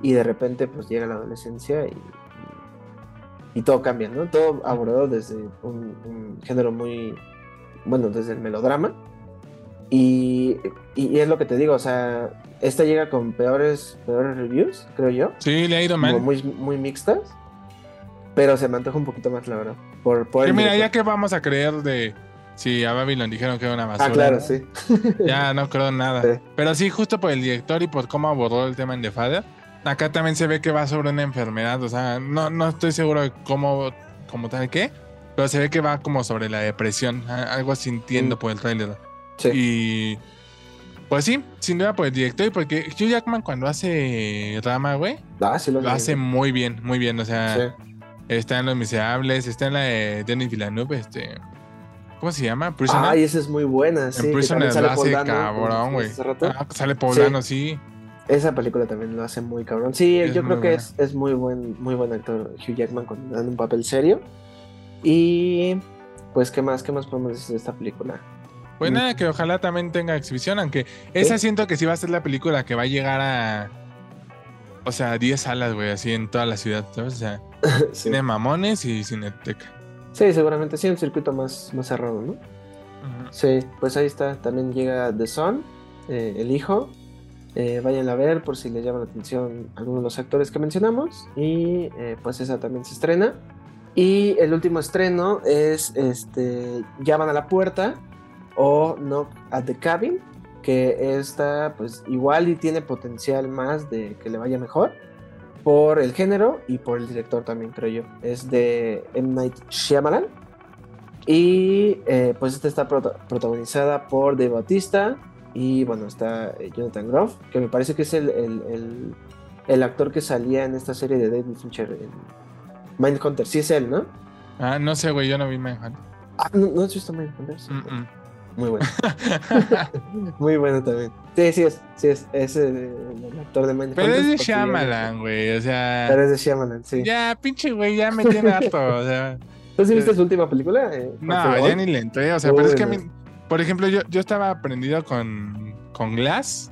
y de repente pues llega la adolescencia y, y, y todo cambia, ¿no? Todo abordado desde un, un género muy, bueno, desde el melodrama. Y, y- es lo que te digo, o sea, esta llega con peores, peores reviews, creo yo, Sí, le ha ido mal. muy, muy mixtas, pero se me antoja un poquito más, la verdad. Por, por mira, ya que vamos a creer de si a Babylon dijeron que era una basura. Ah, claro, sí. Ya no creo nada. Sí. Pero sí, justo por el director y por cómo abordó el tema en The Father. Acá también se ve que va sobre una enfermedad. O sea, no, no estoy seguro de cómo, como tal qué. Pero se ve que va como sobre la depresión. Algo así entiendo Mm. por el trailer. Sí. Y. Pues sí, sin duda por el director y porque Hugh Jackman cuando hace drama, güey, Ah, sí lo, lo hace muy bien, muy bien. O sea, Sí. está en Los Miserables, está en la de Denis Villeneuve, este. ¿Cómo se llama? Prisoner. Ay, esa es muy buena, sí. en Prisoner lo hace cabrón, güey. Ah, sale poblano, sí. Esa película también lo hace muy cabrón. Sí, Es yo creo que es, es muy buen, muy buen actor Hugh Jackman cuando un papel serio. Y pues, ¿qué más? ¿Qué más podemos decir de esta película? Pues Mm. nada, que ojalá también tenga exhibición, aunque esa siento que sí va a ser la película que va a llegar a. O sea, 10 salas, güey, así en toda la ciudad, ¿sabes? O sea, sí. cine mamones y cineteca. Sí, seguramente sí, un circuito más, más cerrado, ¿no? Sí, pues ahí está. También llega The Son, eh, el hijo. Eh, vayan a ver por si les llama la atención algunos de los actores que mencionamos. Y eh, pues esa también se estrena. Y el último estreno es este Llaman a la puerta o Knock at the Cabin, que esta pues igual y tiene potencial más de que le vaya mejor por el género y por el director también creo yo. Es de M. Night Shyamalan y eh, pues esta está protagonizada por Dave Bautista y bueno está eh, Jonathan Groff, que me parece que es el, el, actor que salía en esta serie de David Fincher, en Mindhunter. Sí es él, ¿no? Ah, no sé, güey, yo no vi Mindhunter. Ah, ¿no, has visto Mindhunter? Sí, muy bueno. Muy bueno también. Sí, sí es. Sí es. Es el, actor de Mindhunter. Pero es de Shyamalan, güey. O sea. Pero es de Shyamalan, sí. Ya, pinche güey, ya me tiene harto. O sea. ¿Tú sí viste su última película? Eh, no, ya ni le entré. O sea, pero es que a mí. Por ejemplo, yo, yo estaba aprendido con, con Glass,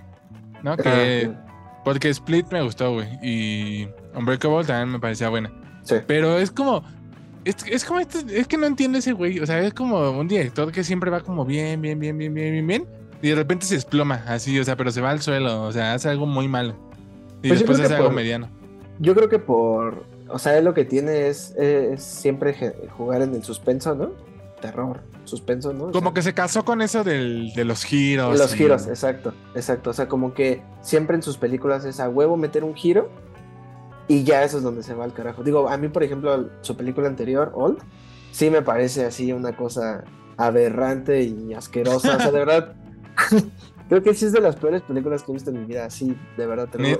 ¿no? Que. Ah, porque Split me gustó, güey. Y Unbreakable también me parecía buena. Sí. Pero es como es, es como este, es que no entiendo ese güey. O sea, es como un director que siempre va como bien, bien, bien, bien, bien, bien, bien. Y de repente se desploma así, o sea, pero se va al suelo. O sea, hace algo muy malo. Y pues después hace algo mediano. Yo creo que por. O sea, él lo que tiene es, siempre jugar en el suspenso, ¿no? Terror, suspenso, ¿no? como que se casó con eso del, de los giros. Los giros, exacto, exacto. O sea, como que siempre en sus películas es a huevo meter un giro y ya eso es donde se va al carajo. Digo, a mí, por ejemplo, su película anterior, Old, sí me parece así una cosa aberrante y asquerosa. o sea, de verdad, creo que sí es de las peores películas que he visto en mi vida, así, de verdad. Te lo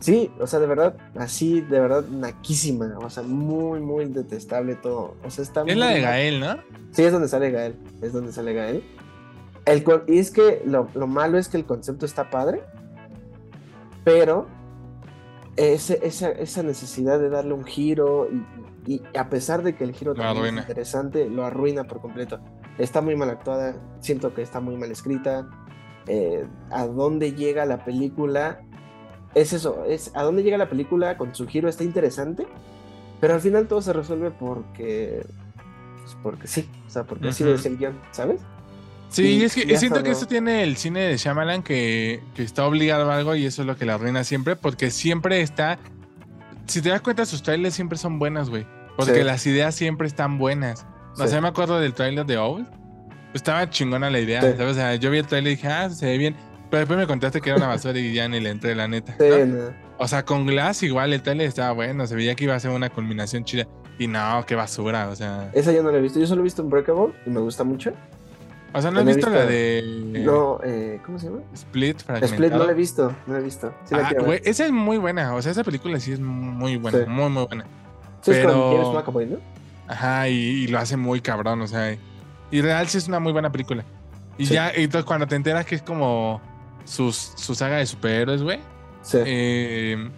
Sí, o sea, de verdad, así, de verdad, naquísima. O sea, muy, muy detestable todo. O sea, está Es la de Gael, ¿no? Sí, es donde sale Gael. Es donde sale Gael. El, y es que lo, lo malo es que el concepto está padre, pero esa, necesidad de darle un giro y, a pesar de que el giro también es interesante, lo arruina por completo. Está muy mal actuada, siento que está muy mal escrita. Eh, a dónde llega la película es eso, es a dónde llega la película con su giro está interesante, pero al final todo se resuelve porque, pues porque sí, o sea, porque así es el guion, ¿sabes? Sí, es que siento que eso tiene el cine de Shyamalan que, que, está obligado a algo y eso es lo que la arruina siempre, porque siempre está. Si te das cuenta, sus trailers siempre son buenas, güey. Porque las ideas siempre están buenas. O sea, me acuerdo del trailer de Owl. Estaba chingona la idea, ¿sabes? O sea, yo vi el trailer y dije, ah, se ve bien. Pero después me contaste que era una basura y ya ni le entré, la neta. O sea, con Glass igual el trailer estaba bueno, se veía que iba a ser una culminación chida. Y no, qué basura, o sea. Esa ya no la he visto, yo solo he visto Unbreakable y me gusta mucho. O sea, ¿no has visto, la de. No, eh, ¿cómo se llama? Split, fragmentado. Split no la he visto, no la he visto. ah, güey, esa es muy buena. O sea, esa película sí es muy buena, muy, muy buena. Sí, Pero... es con McAvoy, ¿no? Ajá, y, lo hace muy cabrón, o sea. Y real sí es una muy buena película. Y ya, entonces cuando te enteras que es como sus, su saga de superhéroes, güey. Sí. Eh,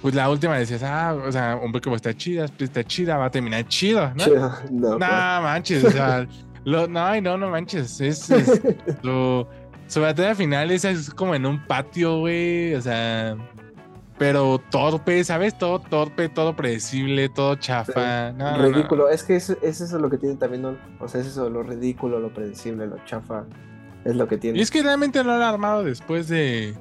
pues la última decías, ah, o sea, hombre, como está chida, Split está chida, va a terminar chido, ¿no? Chido. No, no manches, o sea. Lo, no, no, no manches. Es, su, batalla final es, es, como en un patio, güey. O sea. Pero torpe, ¿sabes? Todo torpe, todo predecible, todo chafa. ridículo. Es que es, es, eso lo que tiene también, ¿no? O sea, es eso, lo ridículo, lo predecible, lo chafa. Es lo que tiene. Y es que realmente lo han armado después de.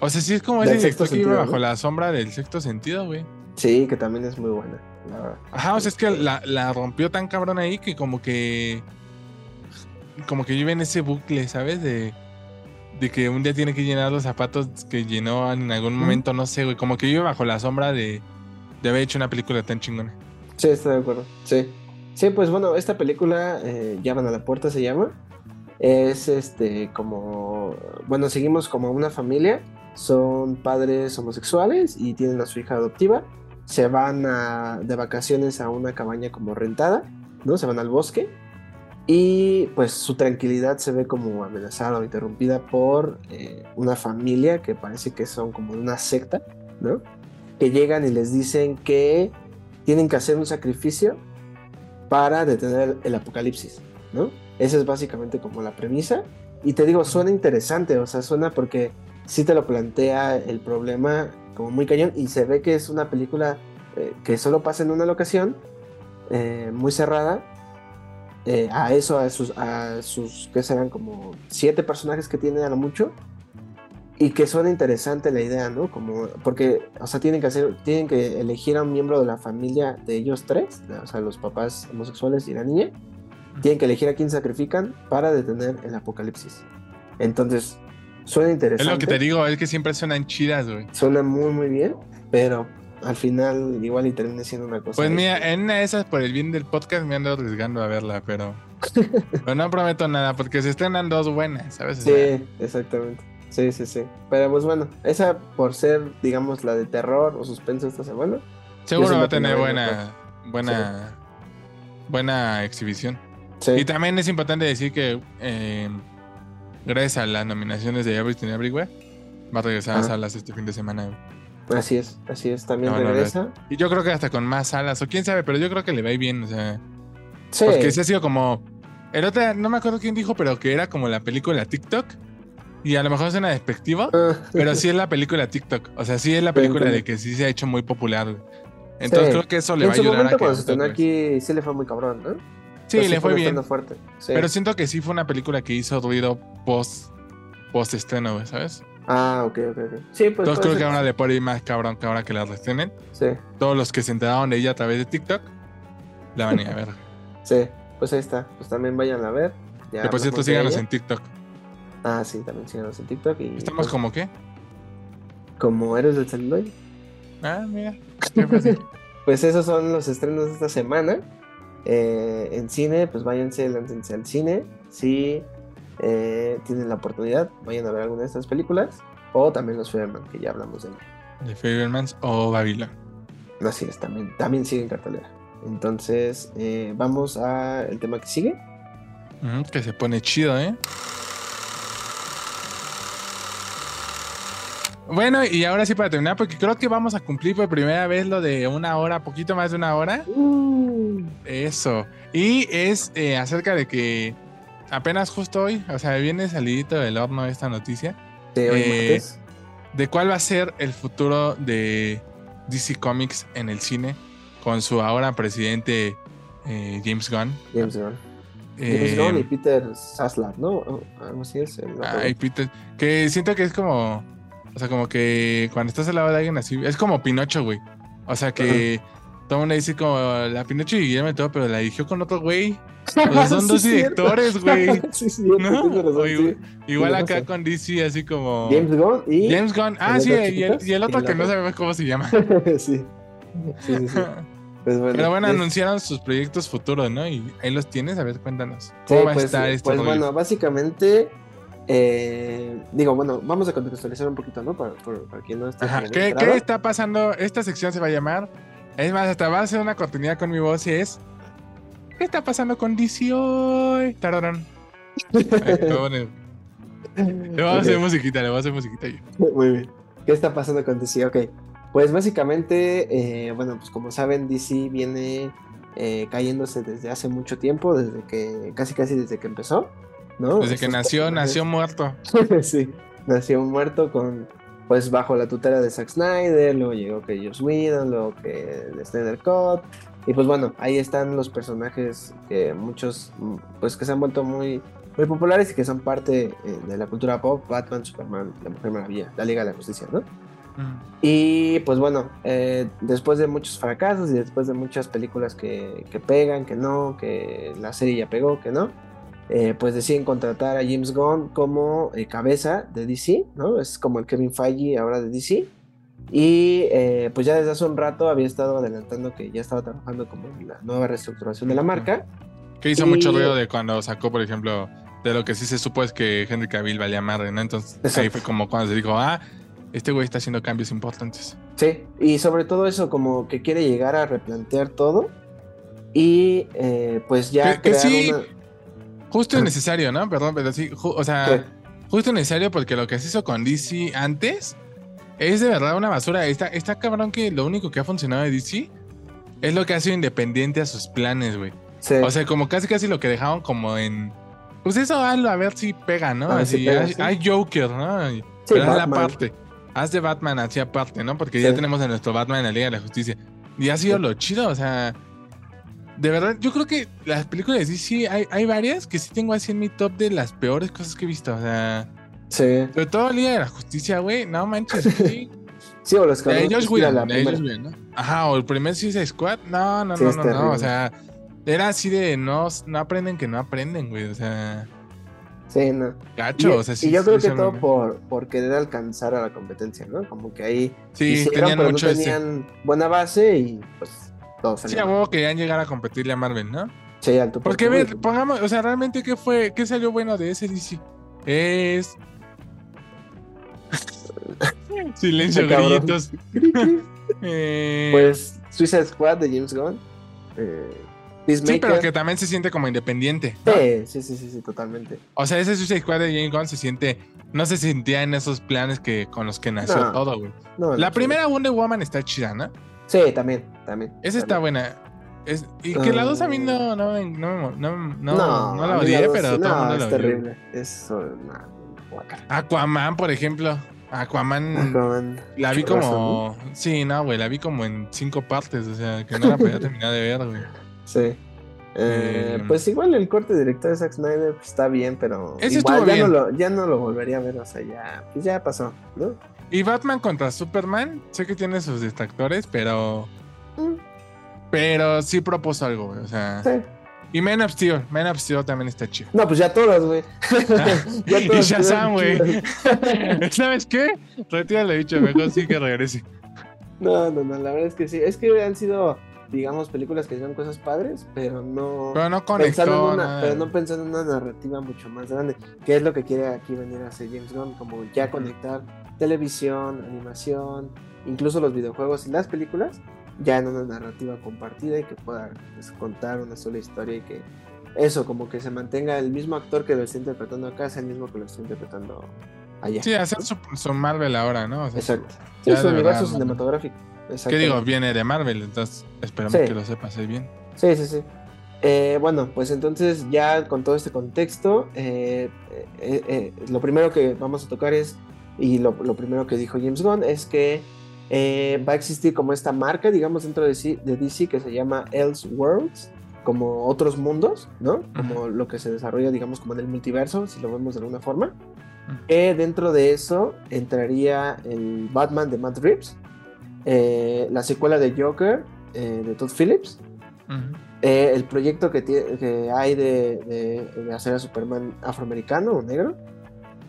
O sea, sí es como ese director que iba bajo la sombra del sexto sentido, güey. Sí, que también es muy buena. Ajá, o sea, es que la, la rompió tan cabrón ahí que como que como que vive en ese bucle, ¿sabes? De, de que un día tiene que llenar los zapatos que llenó en algún momento, no sé, güey. Como que vive bajo la sombra de, de haber hecho una película tan chingona. Sí, estoy de acuerdo. Sí. Sí, pues bueno, esta película, eh, Llaman a la puerta se llama. Es este como. Bueno, seguimos como una familia. Son padres homosexuales y tienen a su hija adoptiva. Se van a, de vacaciones a una cabaña como rentada, ¿no? Se van al bosque y pues su tranquilidad se ve como amenazada o interrumpida por eh, una familia que parece que son como una secta, ¿no? Que llegan y les dicen que tienen que hacer un sacrificio para detener el apocalipsis, ¿no? Esa es básicamente como la premisa. Y te digo, suena interesante, o sea, suena porque sí te lo plantea el problema como muy cañón y se ve que es una película eh, que solo pasa en una locación, eh, muy cerrada, eh, a eso, a sus, a sus, que serán como siete personajes que tiene a lo mucho. y que suena interesante la idea, ¿no? Como, porque, o sea, tienen que hacer, tienen que elegir a un miembro de la familia de ellos tres, o sea, los papás homosexuales y la niña, tienen que elegir a quién sacrifican para detener el apocalipsis. Entonces, suena interesante. Es lo que te digo, es que siempre suenan chidas, güey. Suena muy, muy bien, pero al final igual y termina siendo una cosa. Pues mira, en una de esas, por el bien del podcast, me ando arriesgando a verla, pero, pero no prometo nada, porque se estrenan dos buenas, ¿sabes? O sea, Sí, exactamente. Sí, sí, sí. Pero pues bueno, esa por ser, digamos, la de terror o suspenso esta semana. seguro va a tener buena, buena, buena exhibición. Sí. Y también es importante decir que eh, gracias a las nominaciones de Everything Everywhere, va a regresar a Ajá. salas este fin de semana. Así es, así es. También No, no, no. regresa. Y yo creo que hasta con más salas, o quién sabe, pero yo creo que le va bien, o sea, Sí. porque sí ha sido como... El otro, no me acuerdo quién dijo, pero que era como la película TikTok. Y a lo mejor suena despectivo, Ah, pero sí es la película TikTok. O sea, sí es la película de que sí se ha hecho muy popular. Entonces Sí. creo que eso le en va a su ayudar momento a que... cuando se estrenó aquí sí le fue muy cabrón, ¿no? Sí, Pero le fue bien. estando fuerte. Pero siento que sí fue una película que hizo ruido post, post estreno, ¿sabes? Ah, ok, ok, ok. Sí, pues. Entonces creo que ahora le puede ir más cabrón que ahora que la restrenen. Sí, Todos los que se enteraron de ella a través de TikTok la van a ir a ver. sí. Pues ahí está. Pues también vayan a ver. Ya que por cierto, síganos en TikTok. Ah, sí, también síganos en TikTok. Y, ¿Estamos pues, como qué? como héroes del celular. Ah, mira. Qué fácil. Pues esos son los estrenos de esta semana. Eh, en cine, pues váyanse, láncense al cine. Si eh, tienen la oportunidad, vayan a ver alguna de estas películas. O también los Federman, que ya hablamos de él. De Fablemans o Babylon. Así es, también, también sigue en cartelera. Entonces, eh, vamos al tema que sigue. Que se pone chido, ¿eh? Bueno, y ahora sí para terminar, porque creo que vamos a cumplir por primera vez lo de una hora, poquito más de una hora. Eso. Y es eh, acerca de que apenas justo hoy, o sea, viene salidito del horno esta noticia, De hoy Eh, de cuál va a ser el futuro de DC Comics en el cine con su ahora presidente eh, James Gunn. James Gunn. Eh, James Gunn y Peter Saslat, ¿no? Así es. el- Ay, Peter. Que siento que es como. O sea, como que cuando estás al lado de alguien así. Es como Pinocho, güey. O sea que. El mundo dice como la Pinocho y Guillermo y todo, pero la dirigió con otro güey. Son Sí, dos directores, güey. sí, sí, ¿No? igual, acá con DC, así como. James Gunn y. James Gunn. Ah, ¿El sí, y el, chiquitos? y el otro Y que no sabemos cómo se llama. sí. Sí, sí, sí. Pues bueno. Pero bueno, es- anunciaron sus proyectos futuros, ¿no? Y ahí los tienes. A ver, cuéntanos. Sí, ¿Cómo va pues, a estar este pues rollo? bueno, básicamente, eh, digo, bueno, vamos a contextualizar un poquito, ¿no? Para, por- para quien no Ajá. tan ¿Qué, qué está pasando? Esta sección se va a llamar. Es más, hasta va a ser una continuidad con mi voz y es. ¿Qué está pasando con DC hoy? Poner- Le voy a hacer musiquita, le voy a hacer musiquita yo. Muy bien. ¿Qué está pasando con DC? Ok. Pues básicamente, eh, bueno, pues como saben, DC viene eh, cayéndose desde hace mucho tiempo, desde que, casi casi desde que empezó, ¿no? Desde que nació, personajes- nació muerto. sí, nació muerto con, pues bajo la tutela de Zack Snyder, luego llegó que Joss Whedon, luego que Snyder Cut, y pues bueno, ahí están los personajes que muchos, mm, pues que se han vuelto muy, muy populares y que son parte eh, de la cultura pop, Batman, Superman, La Mujer Maravilla, La Liga de la Justicia, ¿no? Y pues bueno, eh, después de muchos fracasos y después de muchas películas que, que pegan, que no, que la serie ya pegó, que no, eh, pues deciden contratar a James Gunn como eh, cabeza de DC, ¿no? Es como el Kevin Feige ahora de DC. Y eh, pues ya desde hace un rato había estado adelantando que ya estaba trabajando como en la nueva reestructuración de la marca. Que hizo Y- mucho ruido de cuando sacó, por ejemplo, de lo que sí se supo es que Henry Cavill valía madre, ¿no? Entonces ahí fue como cuando se dijo, ah, este güey está haciendo cambios importantes. Sí, y sobre todo eso, como que quiere llegar a replantear todo. Y eh, pues ya Que- sí. una. Justo y necesario, ¿no? Perdón, pero sí, o sea, ¿Qué? justo y necesario porque lo que se hizo con DC antes es de verdad una basura. Está, está cabrón que lo único que ha funcionado de DC es lo que ha sido independiente a sus planes, güey. Sí. O sea, como casi casi lo que dejaron como en... Pues eso hazlo a ver si pega, ¿no? Así, si pega, hay, sí. hay Joker, ¿no? Sí, pero haz la parte. Haz de Batman así aparte, ¿no? Porque ya tenemos a nuestro Batman en la Liga de la Justicia. Y ha sido lo chido, o sea... De verdad, yo creo que las películas de DC hay, hay varias que sí tengo así en mi top de las peores cosas que he visto. O sea, Sí. Sobre todo Liga de la Justicia, güey. No manches, güey. Sí, o los que la güey, ¿no? Ajá, o el primer Suicide Squad. No, no, Sí, no, no, no. O sea, era así de no, no aprenden que no aprenden, güey. O sea, Sí, no. gacho. y, o sea, sí, y yo creo que todo por, por querer alcanzar a la competencia, ¿no? Como que ahí Sí, hicieron, tenían pero mucho no ese. tenían buena base y pues todo Sí, a huevo querían llegar a competirle a Marvel, ¿no? Sí, alto Porque, pongamos, o sea, realmente, ¿qué fue? ¿Qué salió bueno de ese DC? Es. Silencio, grillitos. Eh, Pues Suicide Squad de James Gunn. Eh, sí, pero que también se siente como independiente. ¿no? Sí, sí, sí, sí, sí, totalmente. O sea, ese Suicide Squad de James Gunn se siente. No se sentía en esos planes que con los que nació No. todo, güey. No, La primera Wonder Woman está chida, ¿no? Sí, también, también. Esa está buena. Es, y que la dos a mí no, no, no, no, no, no, la odié, pero no, es terrible. Es una guacala. Aquaman, por ejemplo. Aquaman. Aquaman, La vi como. Sí, no, güey, la vi como en cinco partes, o sea, que no la podía terminar de ver, güey. Sí. Eh, Eh, pues igual el corte director de Zack Snyder pues, está bien, pero igual ya, bien. No lo, ya no lo volvería a ver, o sea, ya, pues ya pasó, ¿no? Y Batman contra Superman, sé que tiene sus distractores, pero. Mm, Pero sí propuso algo, güey, o sea. sí. Y Man of Steel, Man of Steel también está chido. No, pues ya todas, güey. Ya y Shazam, güey. ¿Sabes qué? Retira lo dicho, mejor sí que regrese. No, no, no, la verdad es que sí. Es que han sido, digamos, películas que hicieron cosas padres, pero no. Pero no pensando en conectó. una, pero no pensando en una narrativa mucho más grande, que es lo que quiere aquí venir a hacer James Gunn, como ya conectar televisión, animación, incluso los videojuegos y las películas, ya en una narrativa compartida y que pueda pues, contar una sola historia y que eso, como que se mantenga el mismo actor que lo está interpretando acá, sea el mismo que lo está interpretando allá. Sí, hacer su, su Marvel ahora, ¿no? O sea, Exacto. Sí, su universo cinematográfico. ¿Qué digo? Viene de Marvel, entonces esperamos Sí. que lo sepas ahí bien. Sí, sí, sí. Eh, bueno, pues entonces ya con todo este contexto, eh, eh, lo primero que vamos a tocar es, y lo, lo primero que dijo James Gunn, es que eh, va a existir como esta marca, digamos, dentro de DC, de DC que se llama Elseworlds, como otros mundos, ¿no? Como lo que se desarrolla, digamos, como en el multiverso, si lo vemos de alguna forma. Que dentro de eso entraría el Batman de Matt Reeves, eh, la secuela de Joker eh, de Todd Phillips, Ujú. eh, el proyecto que, que hay de, de- de hacer a Superman afroamericano o negro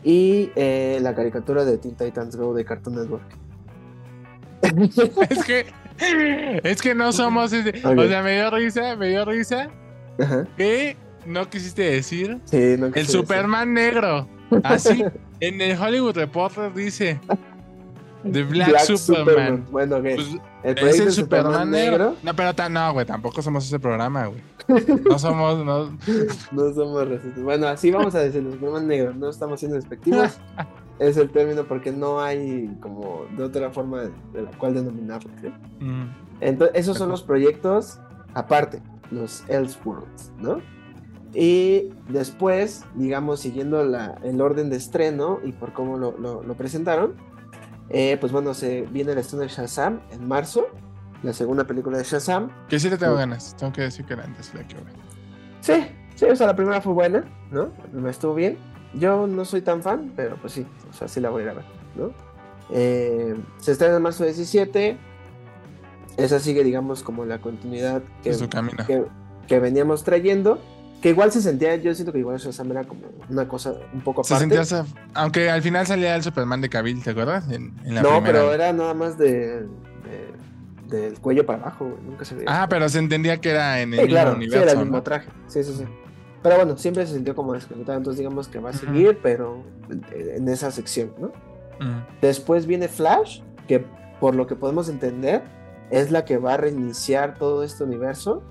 y eh, la caricatura de Teen Titans Go de Cartoon Network. es que. Es que no somos ese. O sea, me dio risa, me dio risa Ajá. que no quisiste decir Sí, no el quise Superman negro. Así, en el Hollywood Reporter dice The. Black, Superman. Bueno, ok. Pues, el es el Superman negro. No, pero ta- no, güey, tampoco somos ese programa, güey. No somos, no. No somos racistas. Bueno, así vamos a decir, el Superman negro. No estamos siendo despectivos. es el término porque no hay como de otra forma de, de la cual denominarlo. ¿sí? Mm. Entonces, esos son los proyectos aparte, los Elseworlds, ¿no? Y después, digamos, siguiendo la- el orden de estreno y por cómo lo, lo- lo presentaron, eh, pues bueno, se viene el estreno de Shazam en marzo, la segunda película de Shazam. Que sí le tengo Sí. ganas. Tengo que decir que la antes la quiero ver. Sí, sí, o sea, la primera fue buena, ¿no? Primera estuvo bien. Yo no soy tan fan, pero pues sí, o sea, sí la voy a ir a ver, ¿no? Eh, se estrena en marzo 17. Esa sigue, digamos, como la continuidad que, que veníamos trayendo. Que igual se sentía, yo siento que igual Shazam era como una cosa un poco Se aparte. sentía esa- Aunque al final salía el Superman de Cavill, ¿te acuerdas? En, en la no, primera. pero era nada más de, de- del cuello para abajo, nunca se veía. Ah, pero se entendía que era en el Sí, mismo claro, sí, universo. era el mismo ¿no? traje. Sí, sí, sí. Pero bueno, siempre se sintió como desconectado, entonces digamos que va a seguir, pero en esa sección, ¿no? Después viene Flash, que por lo que podemos entender, es la que va a reiniciar todo este universo,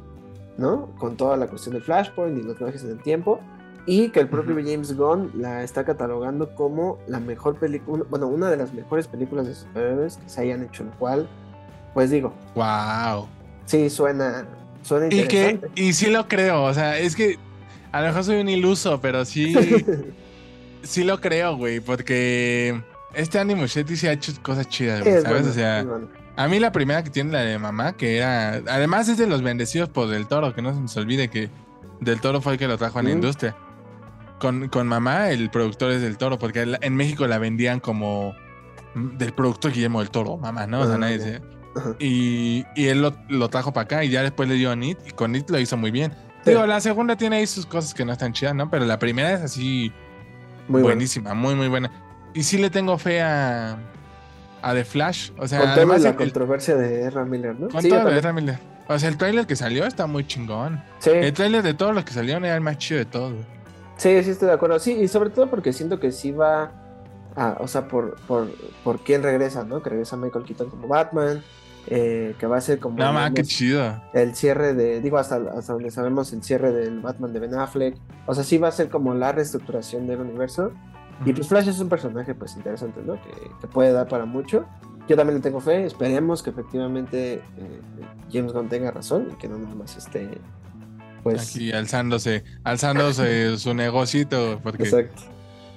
¿no? Con toda la cuestión del Flashpoint y los viajes en el tiempo. Y que el propio. James Gunn la está catalogando como la mejor película, bueno, una de las mejores películas de superhéroes que se hayan hecho, lo cual, pues digo, Wow. sí que suena Y que, interesante. y sí lo creo, o sea, es que a lo mejor soy un iluso, pero sí, sí lo creo, güey, porque este Andy Muschietti sí ha hecho cosas chidas, güey, ¿sabes? bueno, o sea, bueno. A mí la primera que tiene la de mamá, que era, además es de los bendecidos por Del Toro, que no se nos olvide que Del Toro fue el que lo trajo a la industria. con, con mamá, el productor es del toro, porque en México la vendían como del productor Guillermo del Toro, mamá, ¿no? O sea, Ah, nadie se-. Y, y él lo, lo trajo para acá y ya después le dio a Nit y con Nit lo hizo muy bien. Sí. Digo, la segunda tiene ahí sus cosas que no están chidas, ¿no? Pero la primera es así Muy buenísima, muy, muy buena. Y sí le tengo fe a, a The Flash. O sea, Con toda además la el- controversia de Ezra Miller, ¿no? con Sí, todo de. Ezra Miller. O sea, el tráiler que salió está muy chingón. Sí. El tráiler de todos los que salieron era el más chido de todos. Sí, sí estoy de acuerdo. Sí, y sobre todo porque siento que sí va a, o sea, por, por, por quién regresa, ¿no? Que regresa Michael Keaton como Batman, eh, que va a ser como No más, qué digamos, chido. el cierre de, digo, hasta, hasta donde sabemos el cierre del Batman de Ben Affleck. O sea, sí va a ser como la reestructuración del universo. Y pues Flash es un personaje pues interesante, ¿no? Que, que puede dar para mucho. Yo también le tengo fe, esperemos que efectivamente eh, James Gunn tenga razón y que no nada más esté, pues... Aquí alzándose, alzándose su negocito. Porque, Exacto.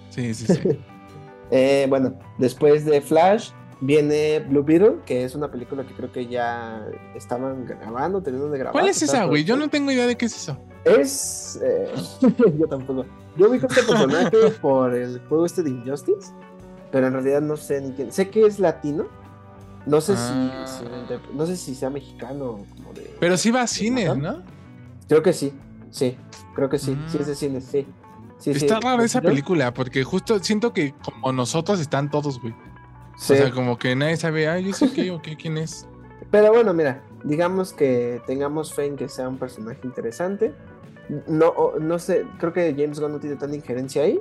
Sí, sí, sí. Eh, bueno, después de Flash viene Blue Beetle, que es una película que creo que ya estaban grabando, teniendo de grabar. ¿Cuál es esa, güey? Yo no tengo idea de qué es eso. Es... eh, yo tampoco. Yo ubico este personaje por el juego este de Injustice, pero en realidad no sé ni quién. Sé que es latino. No sé Ah. si, interpre- no sé si sea mexicano o como de. Pero sí va a cines, Ajá. ¿no? Creo que sí. Sí. Creo que sí. Sí Mm. es de cine, sí. Sí, sí. Está rara esa ¿No? película, porque justo siento que como nosotros están todos, güey. Sí. O sea, como que nadie sabe, ay, ¿yo sé qué o qué? ¿Quién es? Pero bueno, mira, digamos que tengamos fe en que sea un personaje interesante. No, no sé, creo que James Gunn no tiene tanta injerencia ahí.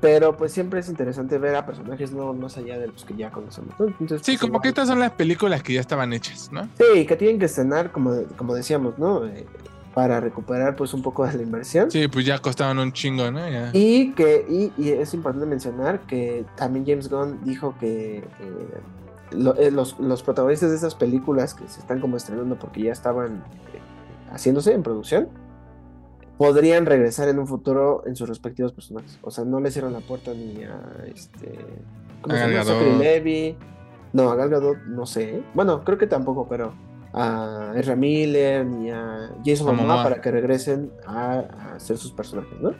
Pero pues siempre es interesante ver a personajes no más allá de los que ya conocemos. ¿no? Entonces, Sí, pues, como igual- que estas son las películas que ya estaban hechas, ¿no? Sí, que tienen que estrenar, como, como decíamos, ¿no? Eh, para recuperar pues un poco de la inversión. Sí, pues ya costaban un chingo, ¿no? Ya. Y que y, y es importante mencionar que también James Gunn dijo que eh, lo- eh, los, los protagonistas de esas películas que se están como estrenando porque ya estaban haciéndose en producción podrían regresar en un futuro en sus respectivos personajes. O sea, no le cierran la puerta ni a este ¿cómo A se llama? Zachary. Levi. No, a Gal Gadot no sé. Bueno, creo que tampoco, pero a Ezra Miller ni a Jason Momoa Momoa. para que regresen a, a ser sus personajes, ¿no? Ujú.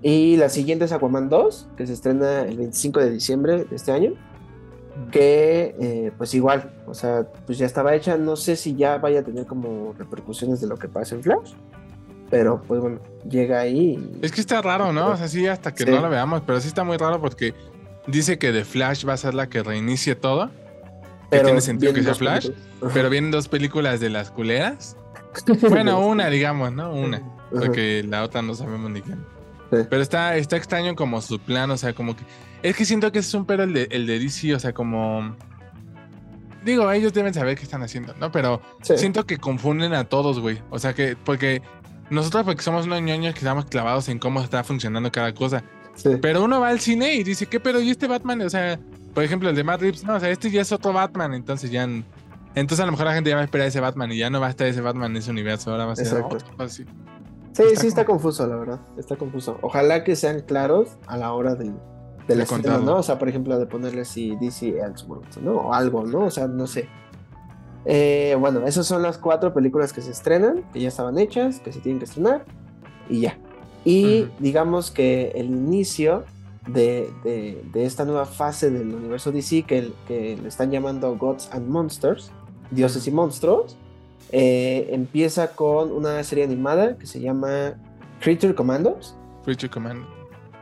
Y la siguiente es Aquaman 2, que se estrena el 25 de diciembre de este año. Que eh, pues igual, o sea, pues ya estaba hecha. No sé si ya vaya a tener como repercusiones de lo que pasa en Flash. Pero pues bueno, llega ahí. y- Es que está raro, ¿no? O sea, sí, hasta que Sí. no lo veamos, pero sí está muy raro porque dice que The Flash va a ser la que reinicie todo, pero tiene sentido que sea Flash, películas. Pero vienen dos películas de las culeras. Bueno, una, digamos, ¿no? Una. Porque la otra no sabemos ni quién. Sí. Pero está, está extraño como su plan, o sea, como que. Es que siento que es un pero el de, el de DC, o sea, como. Digo, ellos deben saber qué están haciendo, ¿no? Pero Sí. siento que confunden a todos, güey. O sea, que. Porque nosotros, porque somos unos ñoños que estamos clavados en cómo está funcionando cada cosa. Sí. Pero uno va al cine y dice, ¿qué pedo? ¿Y este Batman? O sea, por ejemplo, el de Matt Reeves, no, o sea, este ya es otro Batman, entonces ya. Entonces a lo mejor la gente ya va a esperar ese Batman y ya no va a estar ese Batman en ese universo, ahora va a ser Exacto. otro, así. Sí, Está sí está como- confuso, la verdad. Está confuso. Ojalá que sean claros a la hora De estreno, contarlo. ¿no? O sea, por ejemplo, de ponerle así DC Elseworlds, ¿no? O algo, ¿no? O sea, no sé. Eh, bueno, esas son las cuatro películas que se estrenan, que ya estaban hechas, que se tienen que estrenar, y ya. Y digamos que el inicio de, de- de esta nueva fase del universo DC, que, le están llamando Gods and Monsters, Dioses y Monstruos, eh, empieza con una serie animada que se llama Creature Commandos, Creature Command.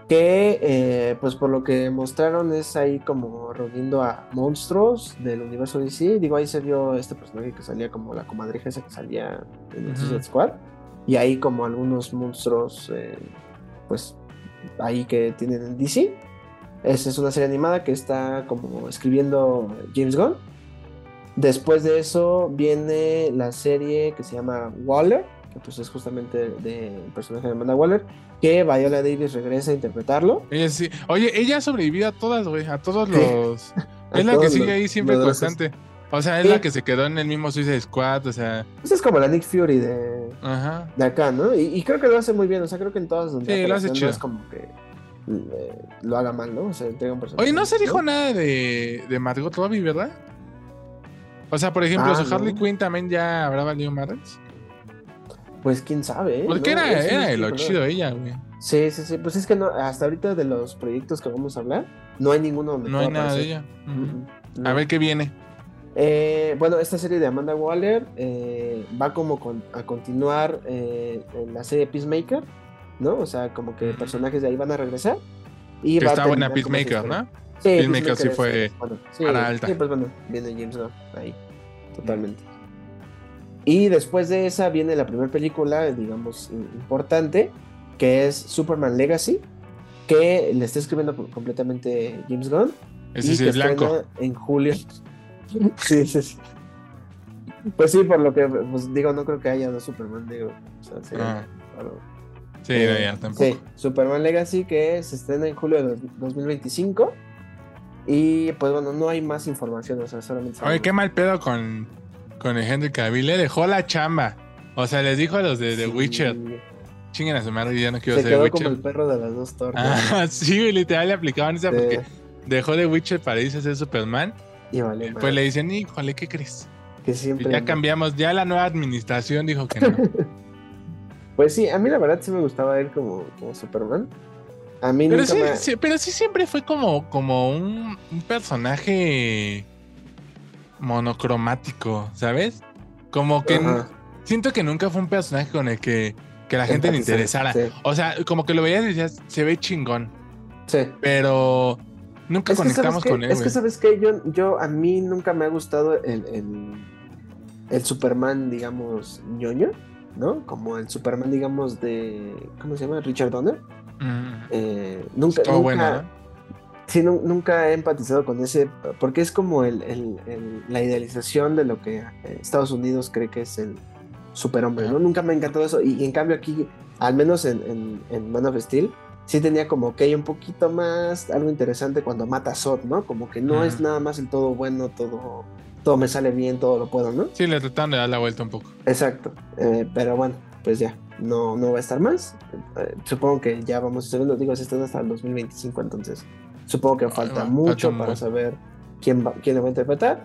Que eh, pues por lo que mostraron es ahí como reuniendo a monstruos del universo DC. Digo, ahí se vio este personaje que salía como la comadreja esa que salía en. Suicide Squad. Y ahí como algunos monstruos, eh, pues ahí que tienen en DC. Esa es una serie animada que está como escribiendo James Gunn. Después de eso viene la serie que se llama Waller, que pues es justamente del personaje de Amanda Waller, que Viola Davis regresa a interpretarlo. Ella sí. Oye, ella ha sobrevivido a todas, güey. A todos los. Es la que sigue los ahí siempre constante. O sea, es Sí. la que se quedó en el mismo Suicide Squad. O sea, Esa es como la Nick Fury de, ajá. de acá, ¿no? Y, y creo que lo hace muy bien, o sea, creo que en todas donde Sí, lo hace chido. no es como que eh, lo haga mal, ¿no? O sea, entrega un personaje. Oye, no se dijo nada de, de Margot Robbie, ¿verdad? O sea, por ejemplo, Ah, su Harley no. Quinn también ya habrá valido madres. Pues quién sabe, ¿eh? Porque ¿no? era, era lo chido ella, güey. Sí, sí, sí. Pues es que no, hasta ahorita de los proyectos que vamos a hablar, no hay ninguno donde No hay nada de ella. A ver qué viene. Eh, bueno, esta serie de Amanda Waller eh, va como con- a continuar eh, en la serie Peacemaker, ¿no? O sea, como que personajes de ahí van a regresar. Y Que va a está buena como esa Peacemaker. ¿no? Sí, Peacemaker sí fue es bueno. Sí, vara alta. sí, pues bueno, viene James Gunn ahí, totalmente. Y después de esa viene la primera película, digamos, im- importante, que es Superman Legacy, que le está escribiendo co- completamente James Gunn. Ese sí es blanco. En julio. sí, sí, sí. Pues sí, por lo que pues, digo, no creo que haya dos Superman negros. O sea, sería Ah. Sí, Eh, no, ya tampoco. Sí, Superman Legacy que se estrena en julio de dos- 2025. Y pues bueno, no hay más información, o sea, solamente... Oye, qué mal pedo con, con el Henry Cavill. Le dejó la chamba. O sea, les dijo a los de The Sí, Witcher, chinguen a su madre, yo no quiero Se ser quedó Witcher. como el perro de las dos tortas. Ah, sí, literal le aplicaban esa Sí, porque dejó de Witcher para irse a ser Superman. y vale, Pues madre, le dicen, híjole, ¿qué crees? que Y siempre... ya cambiamos, ya la nueva administración dijo que no. Pues sí, a mí la verdad sí me gustaba él como, como Superman. A mí Pero nunca sí, me... sí, pero sí siempre fue como, como un, un personaje monocromático, ¿sabes? Como que Ajá, siento que nunca fue un personaje con el que, que la gente le interesara. Sí, O sea, como que lo veías y decías, se ve chingón, sí. pero nunca Es que, ¿sabes conectamos con él. Es que. ¿sabes qué? Yo, yo, a mí nunca me ha gustado el, el, el Superman, digamos, ñoño, ¿no? Como el Superman, digamos, de. ¿Cómo se llama? Richard Donner. Mm, Eh, nunca, nunca. Sí, nu- nunca he empatizado con ese, porque es como el, el- el- la idealización de lo que eh, Estados Unidos cree que es el superhombre, ¿no? Nunca me ha encantado eso, y, y en cambio aquí, al menos en, en, en Man of Steel, sí tenía como que hay un poquito más, algo interesante cuando mata a Zod, ¿no? Como que no es nada más el todo bueno, todo, todo me sale bien, todo lo puedo, ¿no? Sí, le trataron de dar la vuelta un poco. Exacto, Eh, pero bueno, pues ya, no, no va a estar más. Eh, supongo que ya vamos a estar viendo, digo, se están hasta el 2025, entonces supongo que falta Ah, mucho para saber quién, va, quién lo va a interpretar,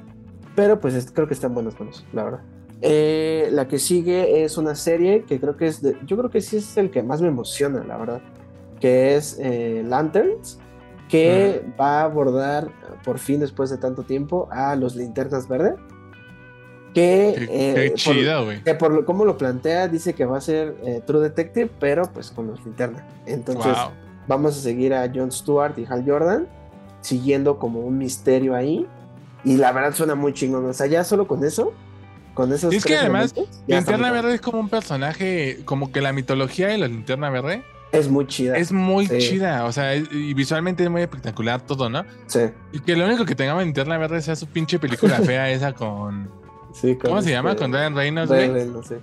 pero pues es- creo que están buenas manos, la verdad. Eh, la que sigue es una serie que creo que es, de, yo creo que sí es el que más me emociona, la verdad, que es eh, Lanterns, que va a abordar por fin después de tanto tiempo a los linternas verdes. Que, Qué, eh, qué por- que por lo, cómo lo plantea, dice que va a ser eh, True Detective, pero pues con los linternas. Entonces, Wow. Vamos a seguir a Jon Stewart y Hal Jordan, siguiendo como un misterio ahí. Y la verdad suena muy chingón. O sea, ya solo con eso, con esos. Y es que además, Linterna Verde es como un personaje, como que la mitología de la Linterna Verde. Es muy chida. es muy Sí. chida. O sea, es- y visualmente es muy espectacular todo, ¿no? Sí, Y que lo único que tengamos en Linterna Verde sea su pinche película fea esa con. sí. con ¿Cómo se llama? este- Con Ryan Reynolds, Ryan. Reynolds, sí.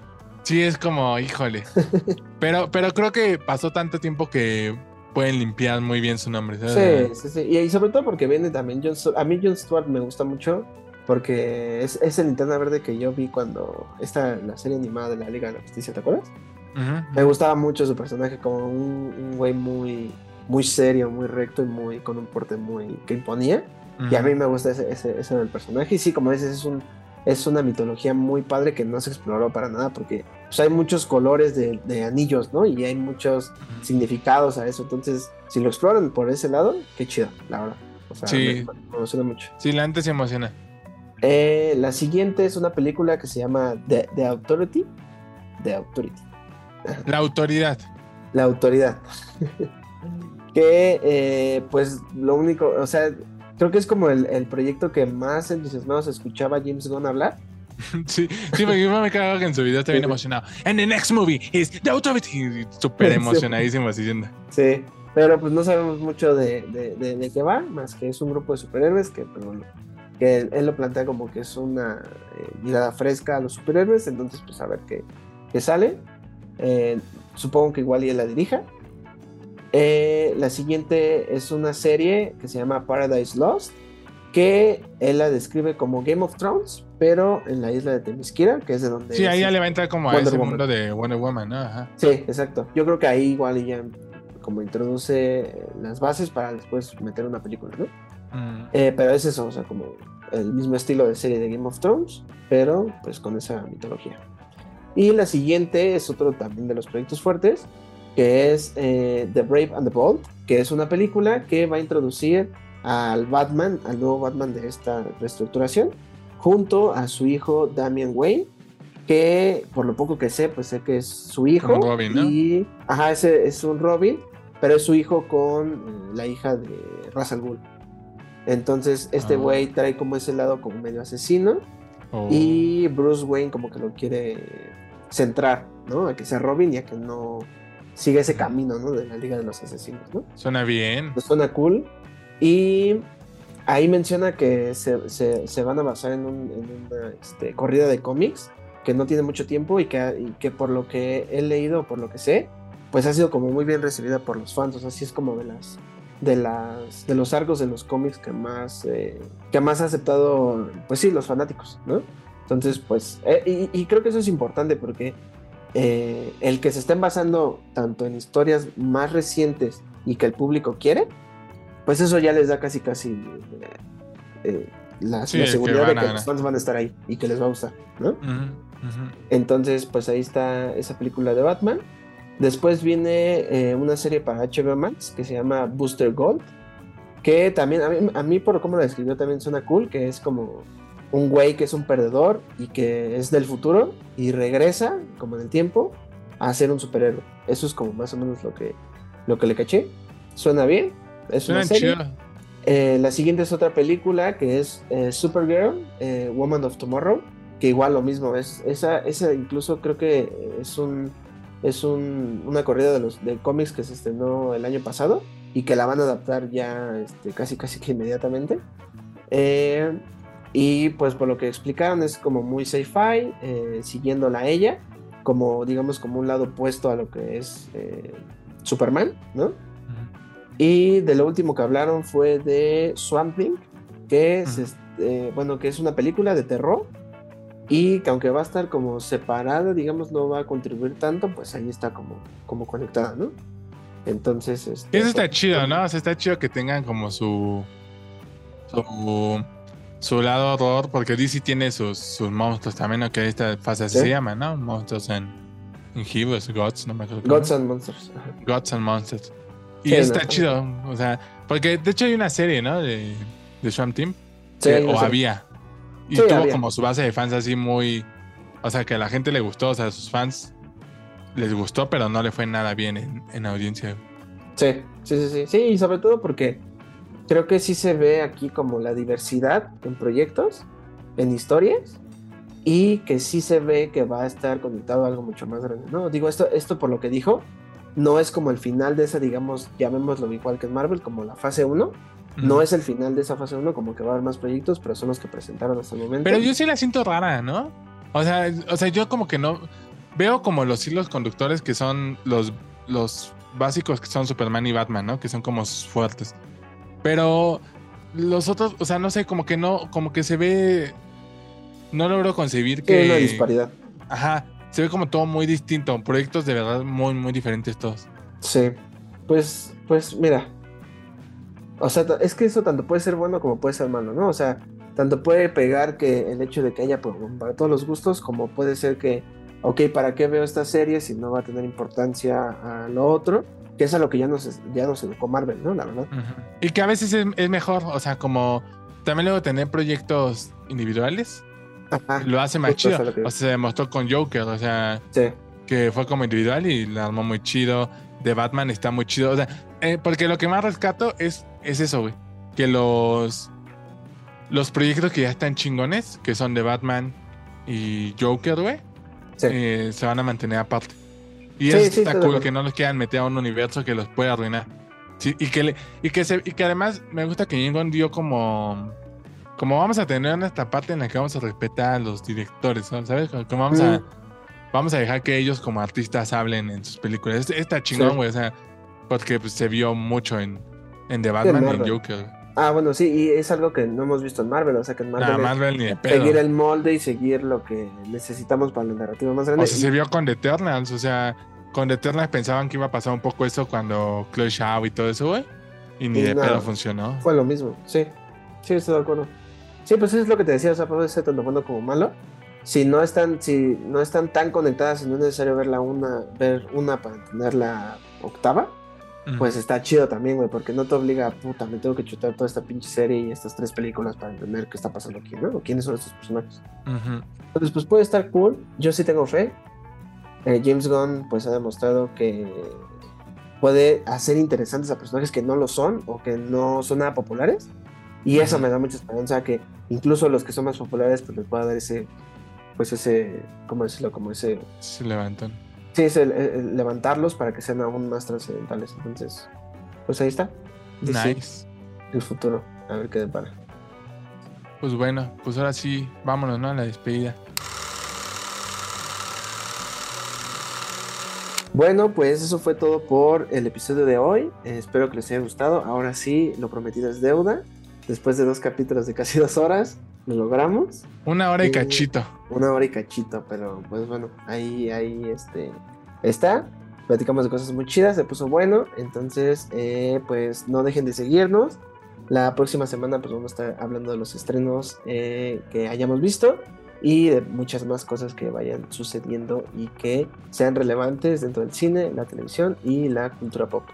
Sí, es como, híjole. Pero, pero creo que pasó tanto tiempo que pueden limpiar muy bien su nombre. ¿sabes? Sí, sí, sí. Y, sobre todo porque viene también Jon Stewart. A mí Jon Stewart me gusta mucho porque es, es el linterna verde que yo vi cuando esta la serie animada de la Liga de la Justicia, ¿te acuerdas? Me gustaba mucho su personaje como un, un güey muy, muy serio, muy recto y muy con un porte muy que imponía. Y a mí me gusta ese, ese, ese del personaje. Y sí, como dices, es un es una mitología muy padre que no se exploró para nada porque pues, hay muchos colores de, de anillos, ¿no? Y hay muchos significados a eso. Entonces, si lo exploran por ese lado, qué chido, la verdad. O sea, Sí. me, me emociona mucho. Sí, la antes se emociona. Eh, la siguiente es una película que se llama The, The Authority. The Authority. La autoridad. La autoridad. que, eh, pues, lo único, o sea, creo que es como el, el proyecto que más entusiasmado se escuchaba James Gunn hablar. Sí, sí, porque yo me cago que en su video está bien emocionado. And the next movie is The Authority. Y Súper emocionadísimo así. Sí, pero pues no sabemos mucho de, de, de- de qué va, más que es un grupo de superhéroes que, pues, que él, él lo plantea como que es una eh, mirada fresca a los superhéroes, entonces pues a ver qué, qué sale. Eh, supongo que igual y él la dirija. Eh, la siguiente es una serie que se llama Paradise Lost, que él la describe como Game of Thrones, pero en la isla de Temisquira, que es de donde... Sí, ahí ya le va a entrar como a Wonder ese Woman. mundo de Wonder Woman, ¿no? Ajá. Sí, exacto. Yo creo que ahí igual ya como introduce las bases para después meter una película, ¿no? Mm. Eh, pero es eso, o sea, como el mismo estilo de serie de Game of Thrones, pero pues con esa mitología. Y la siguiente es otro también de los proyectos fuertes, que es eh, The Brave and the Bold, que es una película que va a introducir al Batman, al nuevo Batman de esta reestructuración, junto a su hijo Damian Wayne, que por lo poco que sé, pues sé que es su hijo. Un Robin, ¿no? Y, ajá, ese es un Robin, pero es su hijo con eh, la hija de Ra's al Ghul. Entonces, este Ah. güey trae como ese lado como medio asesino O- y Bruce Wayne como que lo quiere centrar, ¿no? A que sea Robin y a que no siga ese camino, ¿no? De la Liga de los Asesinos, ¿no? Suena bien. Entonces, suena cool. Y ahí menciona que se, se- se van a basar en, un- en una este, corrida de cómics que no tiene mucho tiempo y que, y que por lo que he leído, por lo que sé, pues ha sido como muy bien recibida por los fans. O sea, sí es como de las de las de los arcos de los cómics que más eh, que más ha aceptado pues sí los fanáticos no entonces pues eh, y, y creo que eso es importante porque eh, el que se estén basando tanto en historias más recientes y que el público quiere pues eso ya les da casi casi eh, eh, la, Sí, la que seguridad de que a los fans van a estar ahí y que les va a gustar no entonces, pues ahí está esa película de Batman. Después viene una serie para HBO Max que se llama Booster Gold, que también, a mí, a mí por cómo la describió, también suena cool, que es como un güey que es un perdedor y que es del futuro y regresa, como en el tiempo, a ser un superhéroe. Eso es como más o menos lo que, lo que le caché. Suena bien, es una serie. Eh, la siguiente es otra película que es eh, Supergirl, eh, Woman of Tomorrow, que igual lo mismo, es, esa, esa incluso creo que es un es un- una corrida de los de cómics que se estrenó el año pasado y que la van a adaptar ya este, casi casi que inmediatamente. Eh, y pues por lo que explicaron es como muy sci-fi, eh, siguiéndola a ella, como digamos como un lado opuesto a lo que es eh, Superman, ¿no? Y de lo último que hablaron fue de Swamp Thing, que es, este, bueno, que es una película de terror y que aunque va a estar como separada, digamos, no va a contribuir tanto, pues ahí está como, como conectada, ¿no? Entonces, este, Eso está pues, chido, ¿no? O sea, está chido que tengan como su. su. Su lado horror, porque DC tiene sus, sus monstruos también, ¿no? Que esta fase así Sí. se llama, ¿no? Monstruos en. en Heroes, Gods, no me acuerdo. Gods and Monsters. Gods and Monsters. Y Sí, eso no, está chido, o sea, porque de hecho hay una serie, ¿no? De, de Swamp Team. Sí, que- o serie. había. Y tuvo había. como su base de fans así muy. O sea, que a la gente le gustó, o sea, a sus fans les gustó, pero no le fue nada bien en, en audiencia. Sí, sí, sí, sí. Sí, y sobre todo porque creo que sí se ve aquí como la diversidad en proyectos, en historias, y que sí se ve que va a estar conectado a algo mucho más grande. No, digo, esto, esto por lo que dijo, no es como el final de esa, digamos, llamémoslo igual que en Marvel, como la fase 1. No es el final de esa fase 1, como que va a haber más proyectos, pero son los que presentaron hasta el momento. Pero yo sí la siento rara, ¿no? O sea, o sea, yo como que no. Veo como los hilos conductores que son los, los básicos que son Superman y Batman, ¿no? Que son como fuertes. Pero los otros, o sea, no sé, como que no, como que se ve. No logro concebir que. una disparidad. Ajá. Se ve como todo muy distinto. Proyectos de verdad muy, muy diferentes todos. Sí. Pues, pues mira. O sea, es que eso tanto puede ser bueno como puede ser malo, ¿no? O sea, tanto puede pegar que el hecho de que haya pues, para todos los gustos, como puede ser que, ok, ¿para qué veo esta serie si no va a tener importancia a lo otro? Que es a lo que ya nos, ya nos educó Marvel, ¿no? La verdad. Y que a veces es, es mejor, o sea, como también luego tener proyectos individuales Ajá. lo hace más chido. eso es que- O sea, se demostró con Joker, o sea, Sí. que fue como individual y la armó muy chido. De Batman está muy chido. O sea, eh, porque lo que más rescato es, es eso, güey. Que los, los proyectos que ya están chingones, que son de Batman y Joker, güey, Sí. eh, se van a mantener aparte. Y Sí, eso sí, está cool, que no los quieran meter a un universo que los puede arruinar. Sí, y que, le- y que, se, y que además me gusta que Jingon dio como... Como vamos a tener nuestra parte en la que vamos a respetar a los directores, ¿no? ¿sabes? Como, vamos a... Mm. Vamos a dejar que ellos como artistas hablen en sus películas. Está chingón, güey. O sea, porque pues, se vio mucho en, en The Batman y en. Joker. Ah, bueno, sí, y es algo que no hemos visto en Marvel, o sea, que en Marvel es Marvel ni de pedo. seguir el molde y seguir lo que necesitamos para la narrativa más grande. O sea, se vio con The Eternals. O sea, con The Eternals pensaban que iba a pasar un poco eso cuando Chloe Shaw y todo eso, güey. Y ni Y de nada. pedo funcionó. Fue lo mismo, sí. Sí, estoy de acuerdo. Sí, pues eso es lo que te decía, o sea, puede ser tanto bueno como malo. si no están, si no están tan conectadas y no es necesario verla una, ver una para entender la octava, pues está chido también, güey, porque no te obliga, puta, me tengo que chutar toda esta pinche serie y estas tres películas para entender qué está pasando aquí, ¿no? O quiénes son estos personajes. Entonces, pues puede estar cool. Yo sí tengo fe. Eh, James Gunn, pues ha demostrado que puede hacer interesantes a personajes que no lo son o que no son nada populares. Y eso me da mucha esperanza que incluso los que son más populares, pues les pueda dar ese, pues ese, ¿cómo decirlo? Como ese... Se levantan. Sí, es el, levantarlos para que sean aún más trascendentales. Entonces, pues ahí está. Nice. el futuro, a ver qué depara. Pues bueno, pues ahora sí, vámonos, ¿no? A la despedida. Bueno, pues eso fue todo por el episodio de hoy. Eh, espero que les haya gustado. Ahora sí, lo prometido es deuda. Después de dos capítulos de casi dos horas, lo logramos. Una hora y, cachito. Una hora y cachito, pero pues bueno, ahí, ahí este, está. Platicamos de cosas muy chidas, se puso bueno. Entonces, eh, pues no dejen de seguirnos. La próxima semana pues vamos a estar hablando de los estrenos eh, que hayamos visto y de muchas más cosas que vayan sucediendo y que sean relevantes dentro del cine, la televisión y la cultura pop.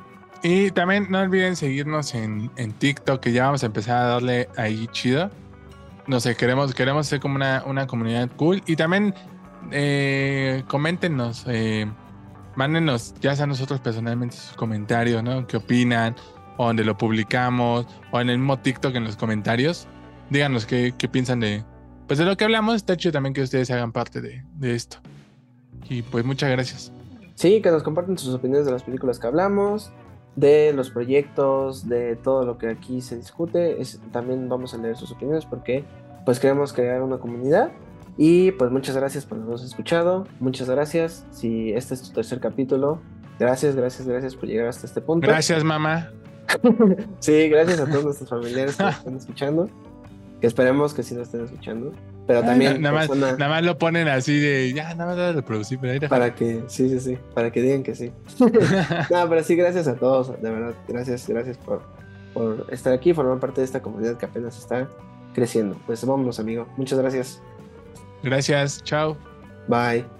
Y también no olviden seguirnos en, TikTok, que ya vamos a empezar a darle ahí chido. No sé, queremos, queremos ser como una, una comunidad cool. Y también eh, coméntenos, eh, mándenos, ya sea nosotros personalmente, sus comentarios, ¿no? ¿Qué opinan? O donde lo publicamos, o en el mismo TikTok en los comentarios. Díganos qué, qué piensan de, pues de lo que hablamos, está chido también que ustedes hagan parte de, esto. Y pues muchas gracias. Sí, que nos comparten sus opiniones de las películas que hablamos, de los proyectos, de todo lo que aquí se discute. Es, también vamos a leer sus opiniones porque pues queremos crear una comunidad. Y pues muchas gracias por habernos escuchado. Muchas gracias. Si este es tu tercer capítulo, gracias, gracias, gracias por llegar hasta este punto. Gracias, mamá. sí, gracias a todos nuestros familiares que nos están escuchando. Que esperemos que sí lo estén escuchando. Pero también. nada, más, nada más lo ponen así de. Ya, nada más de reproducir. Pero para que. Sí, sí, sí. Para que digan que sí. no, pero sí, gracias a todos. De verdad. Gracias, gracias por, por estar aquí, formar parte de esta comunidad que apenas está creciendo. Pues vámonos, amigo. Muchas gracias. Gracias. Chao. Bye.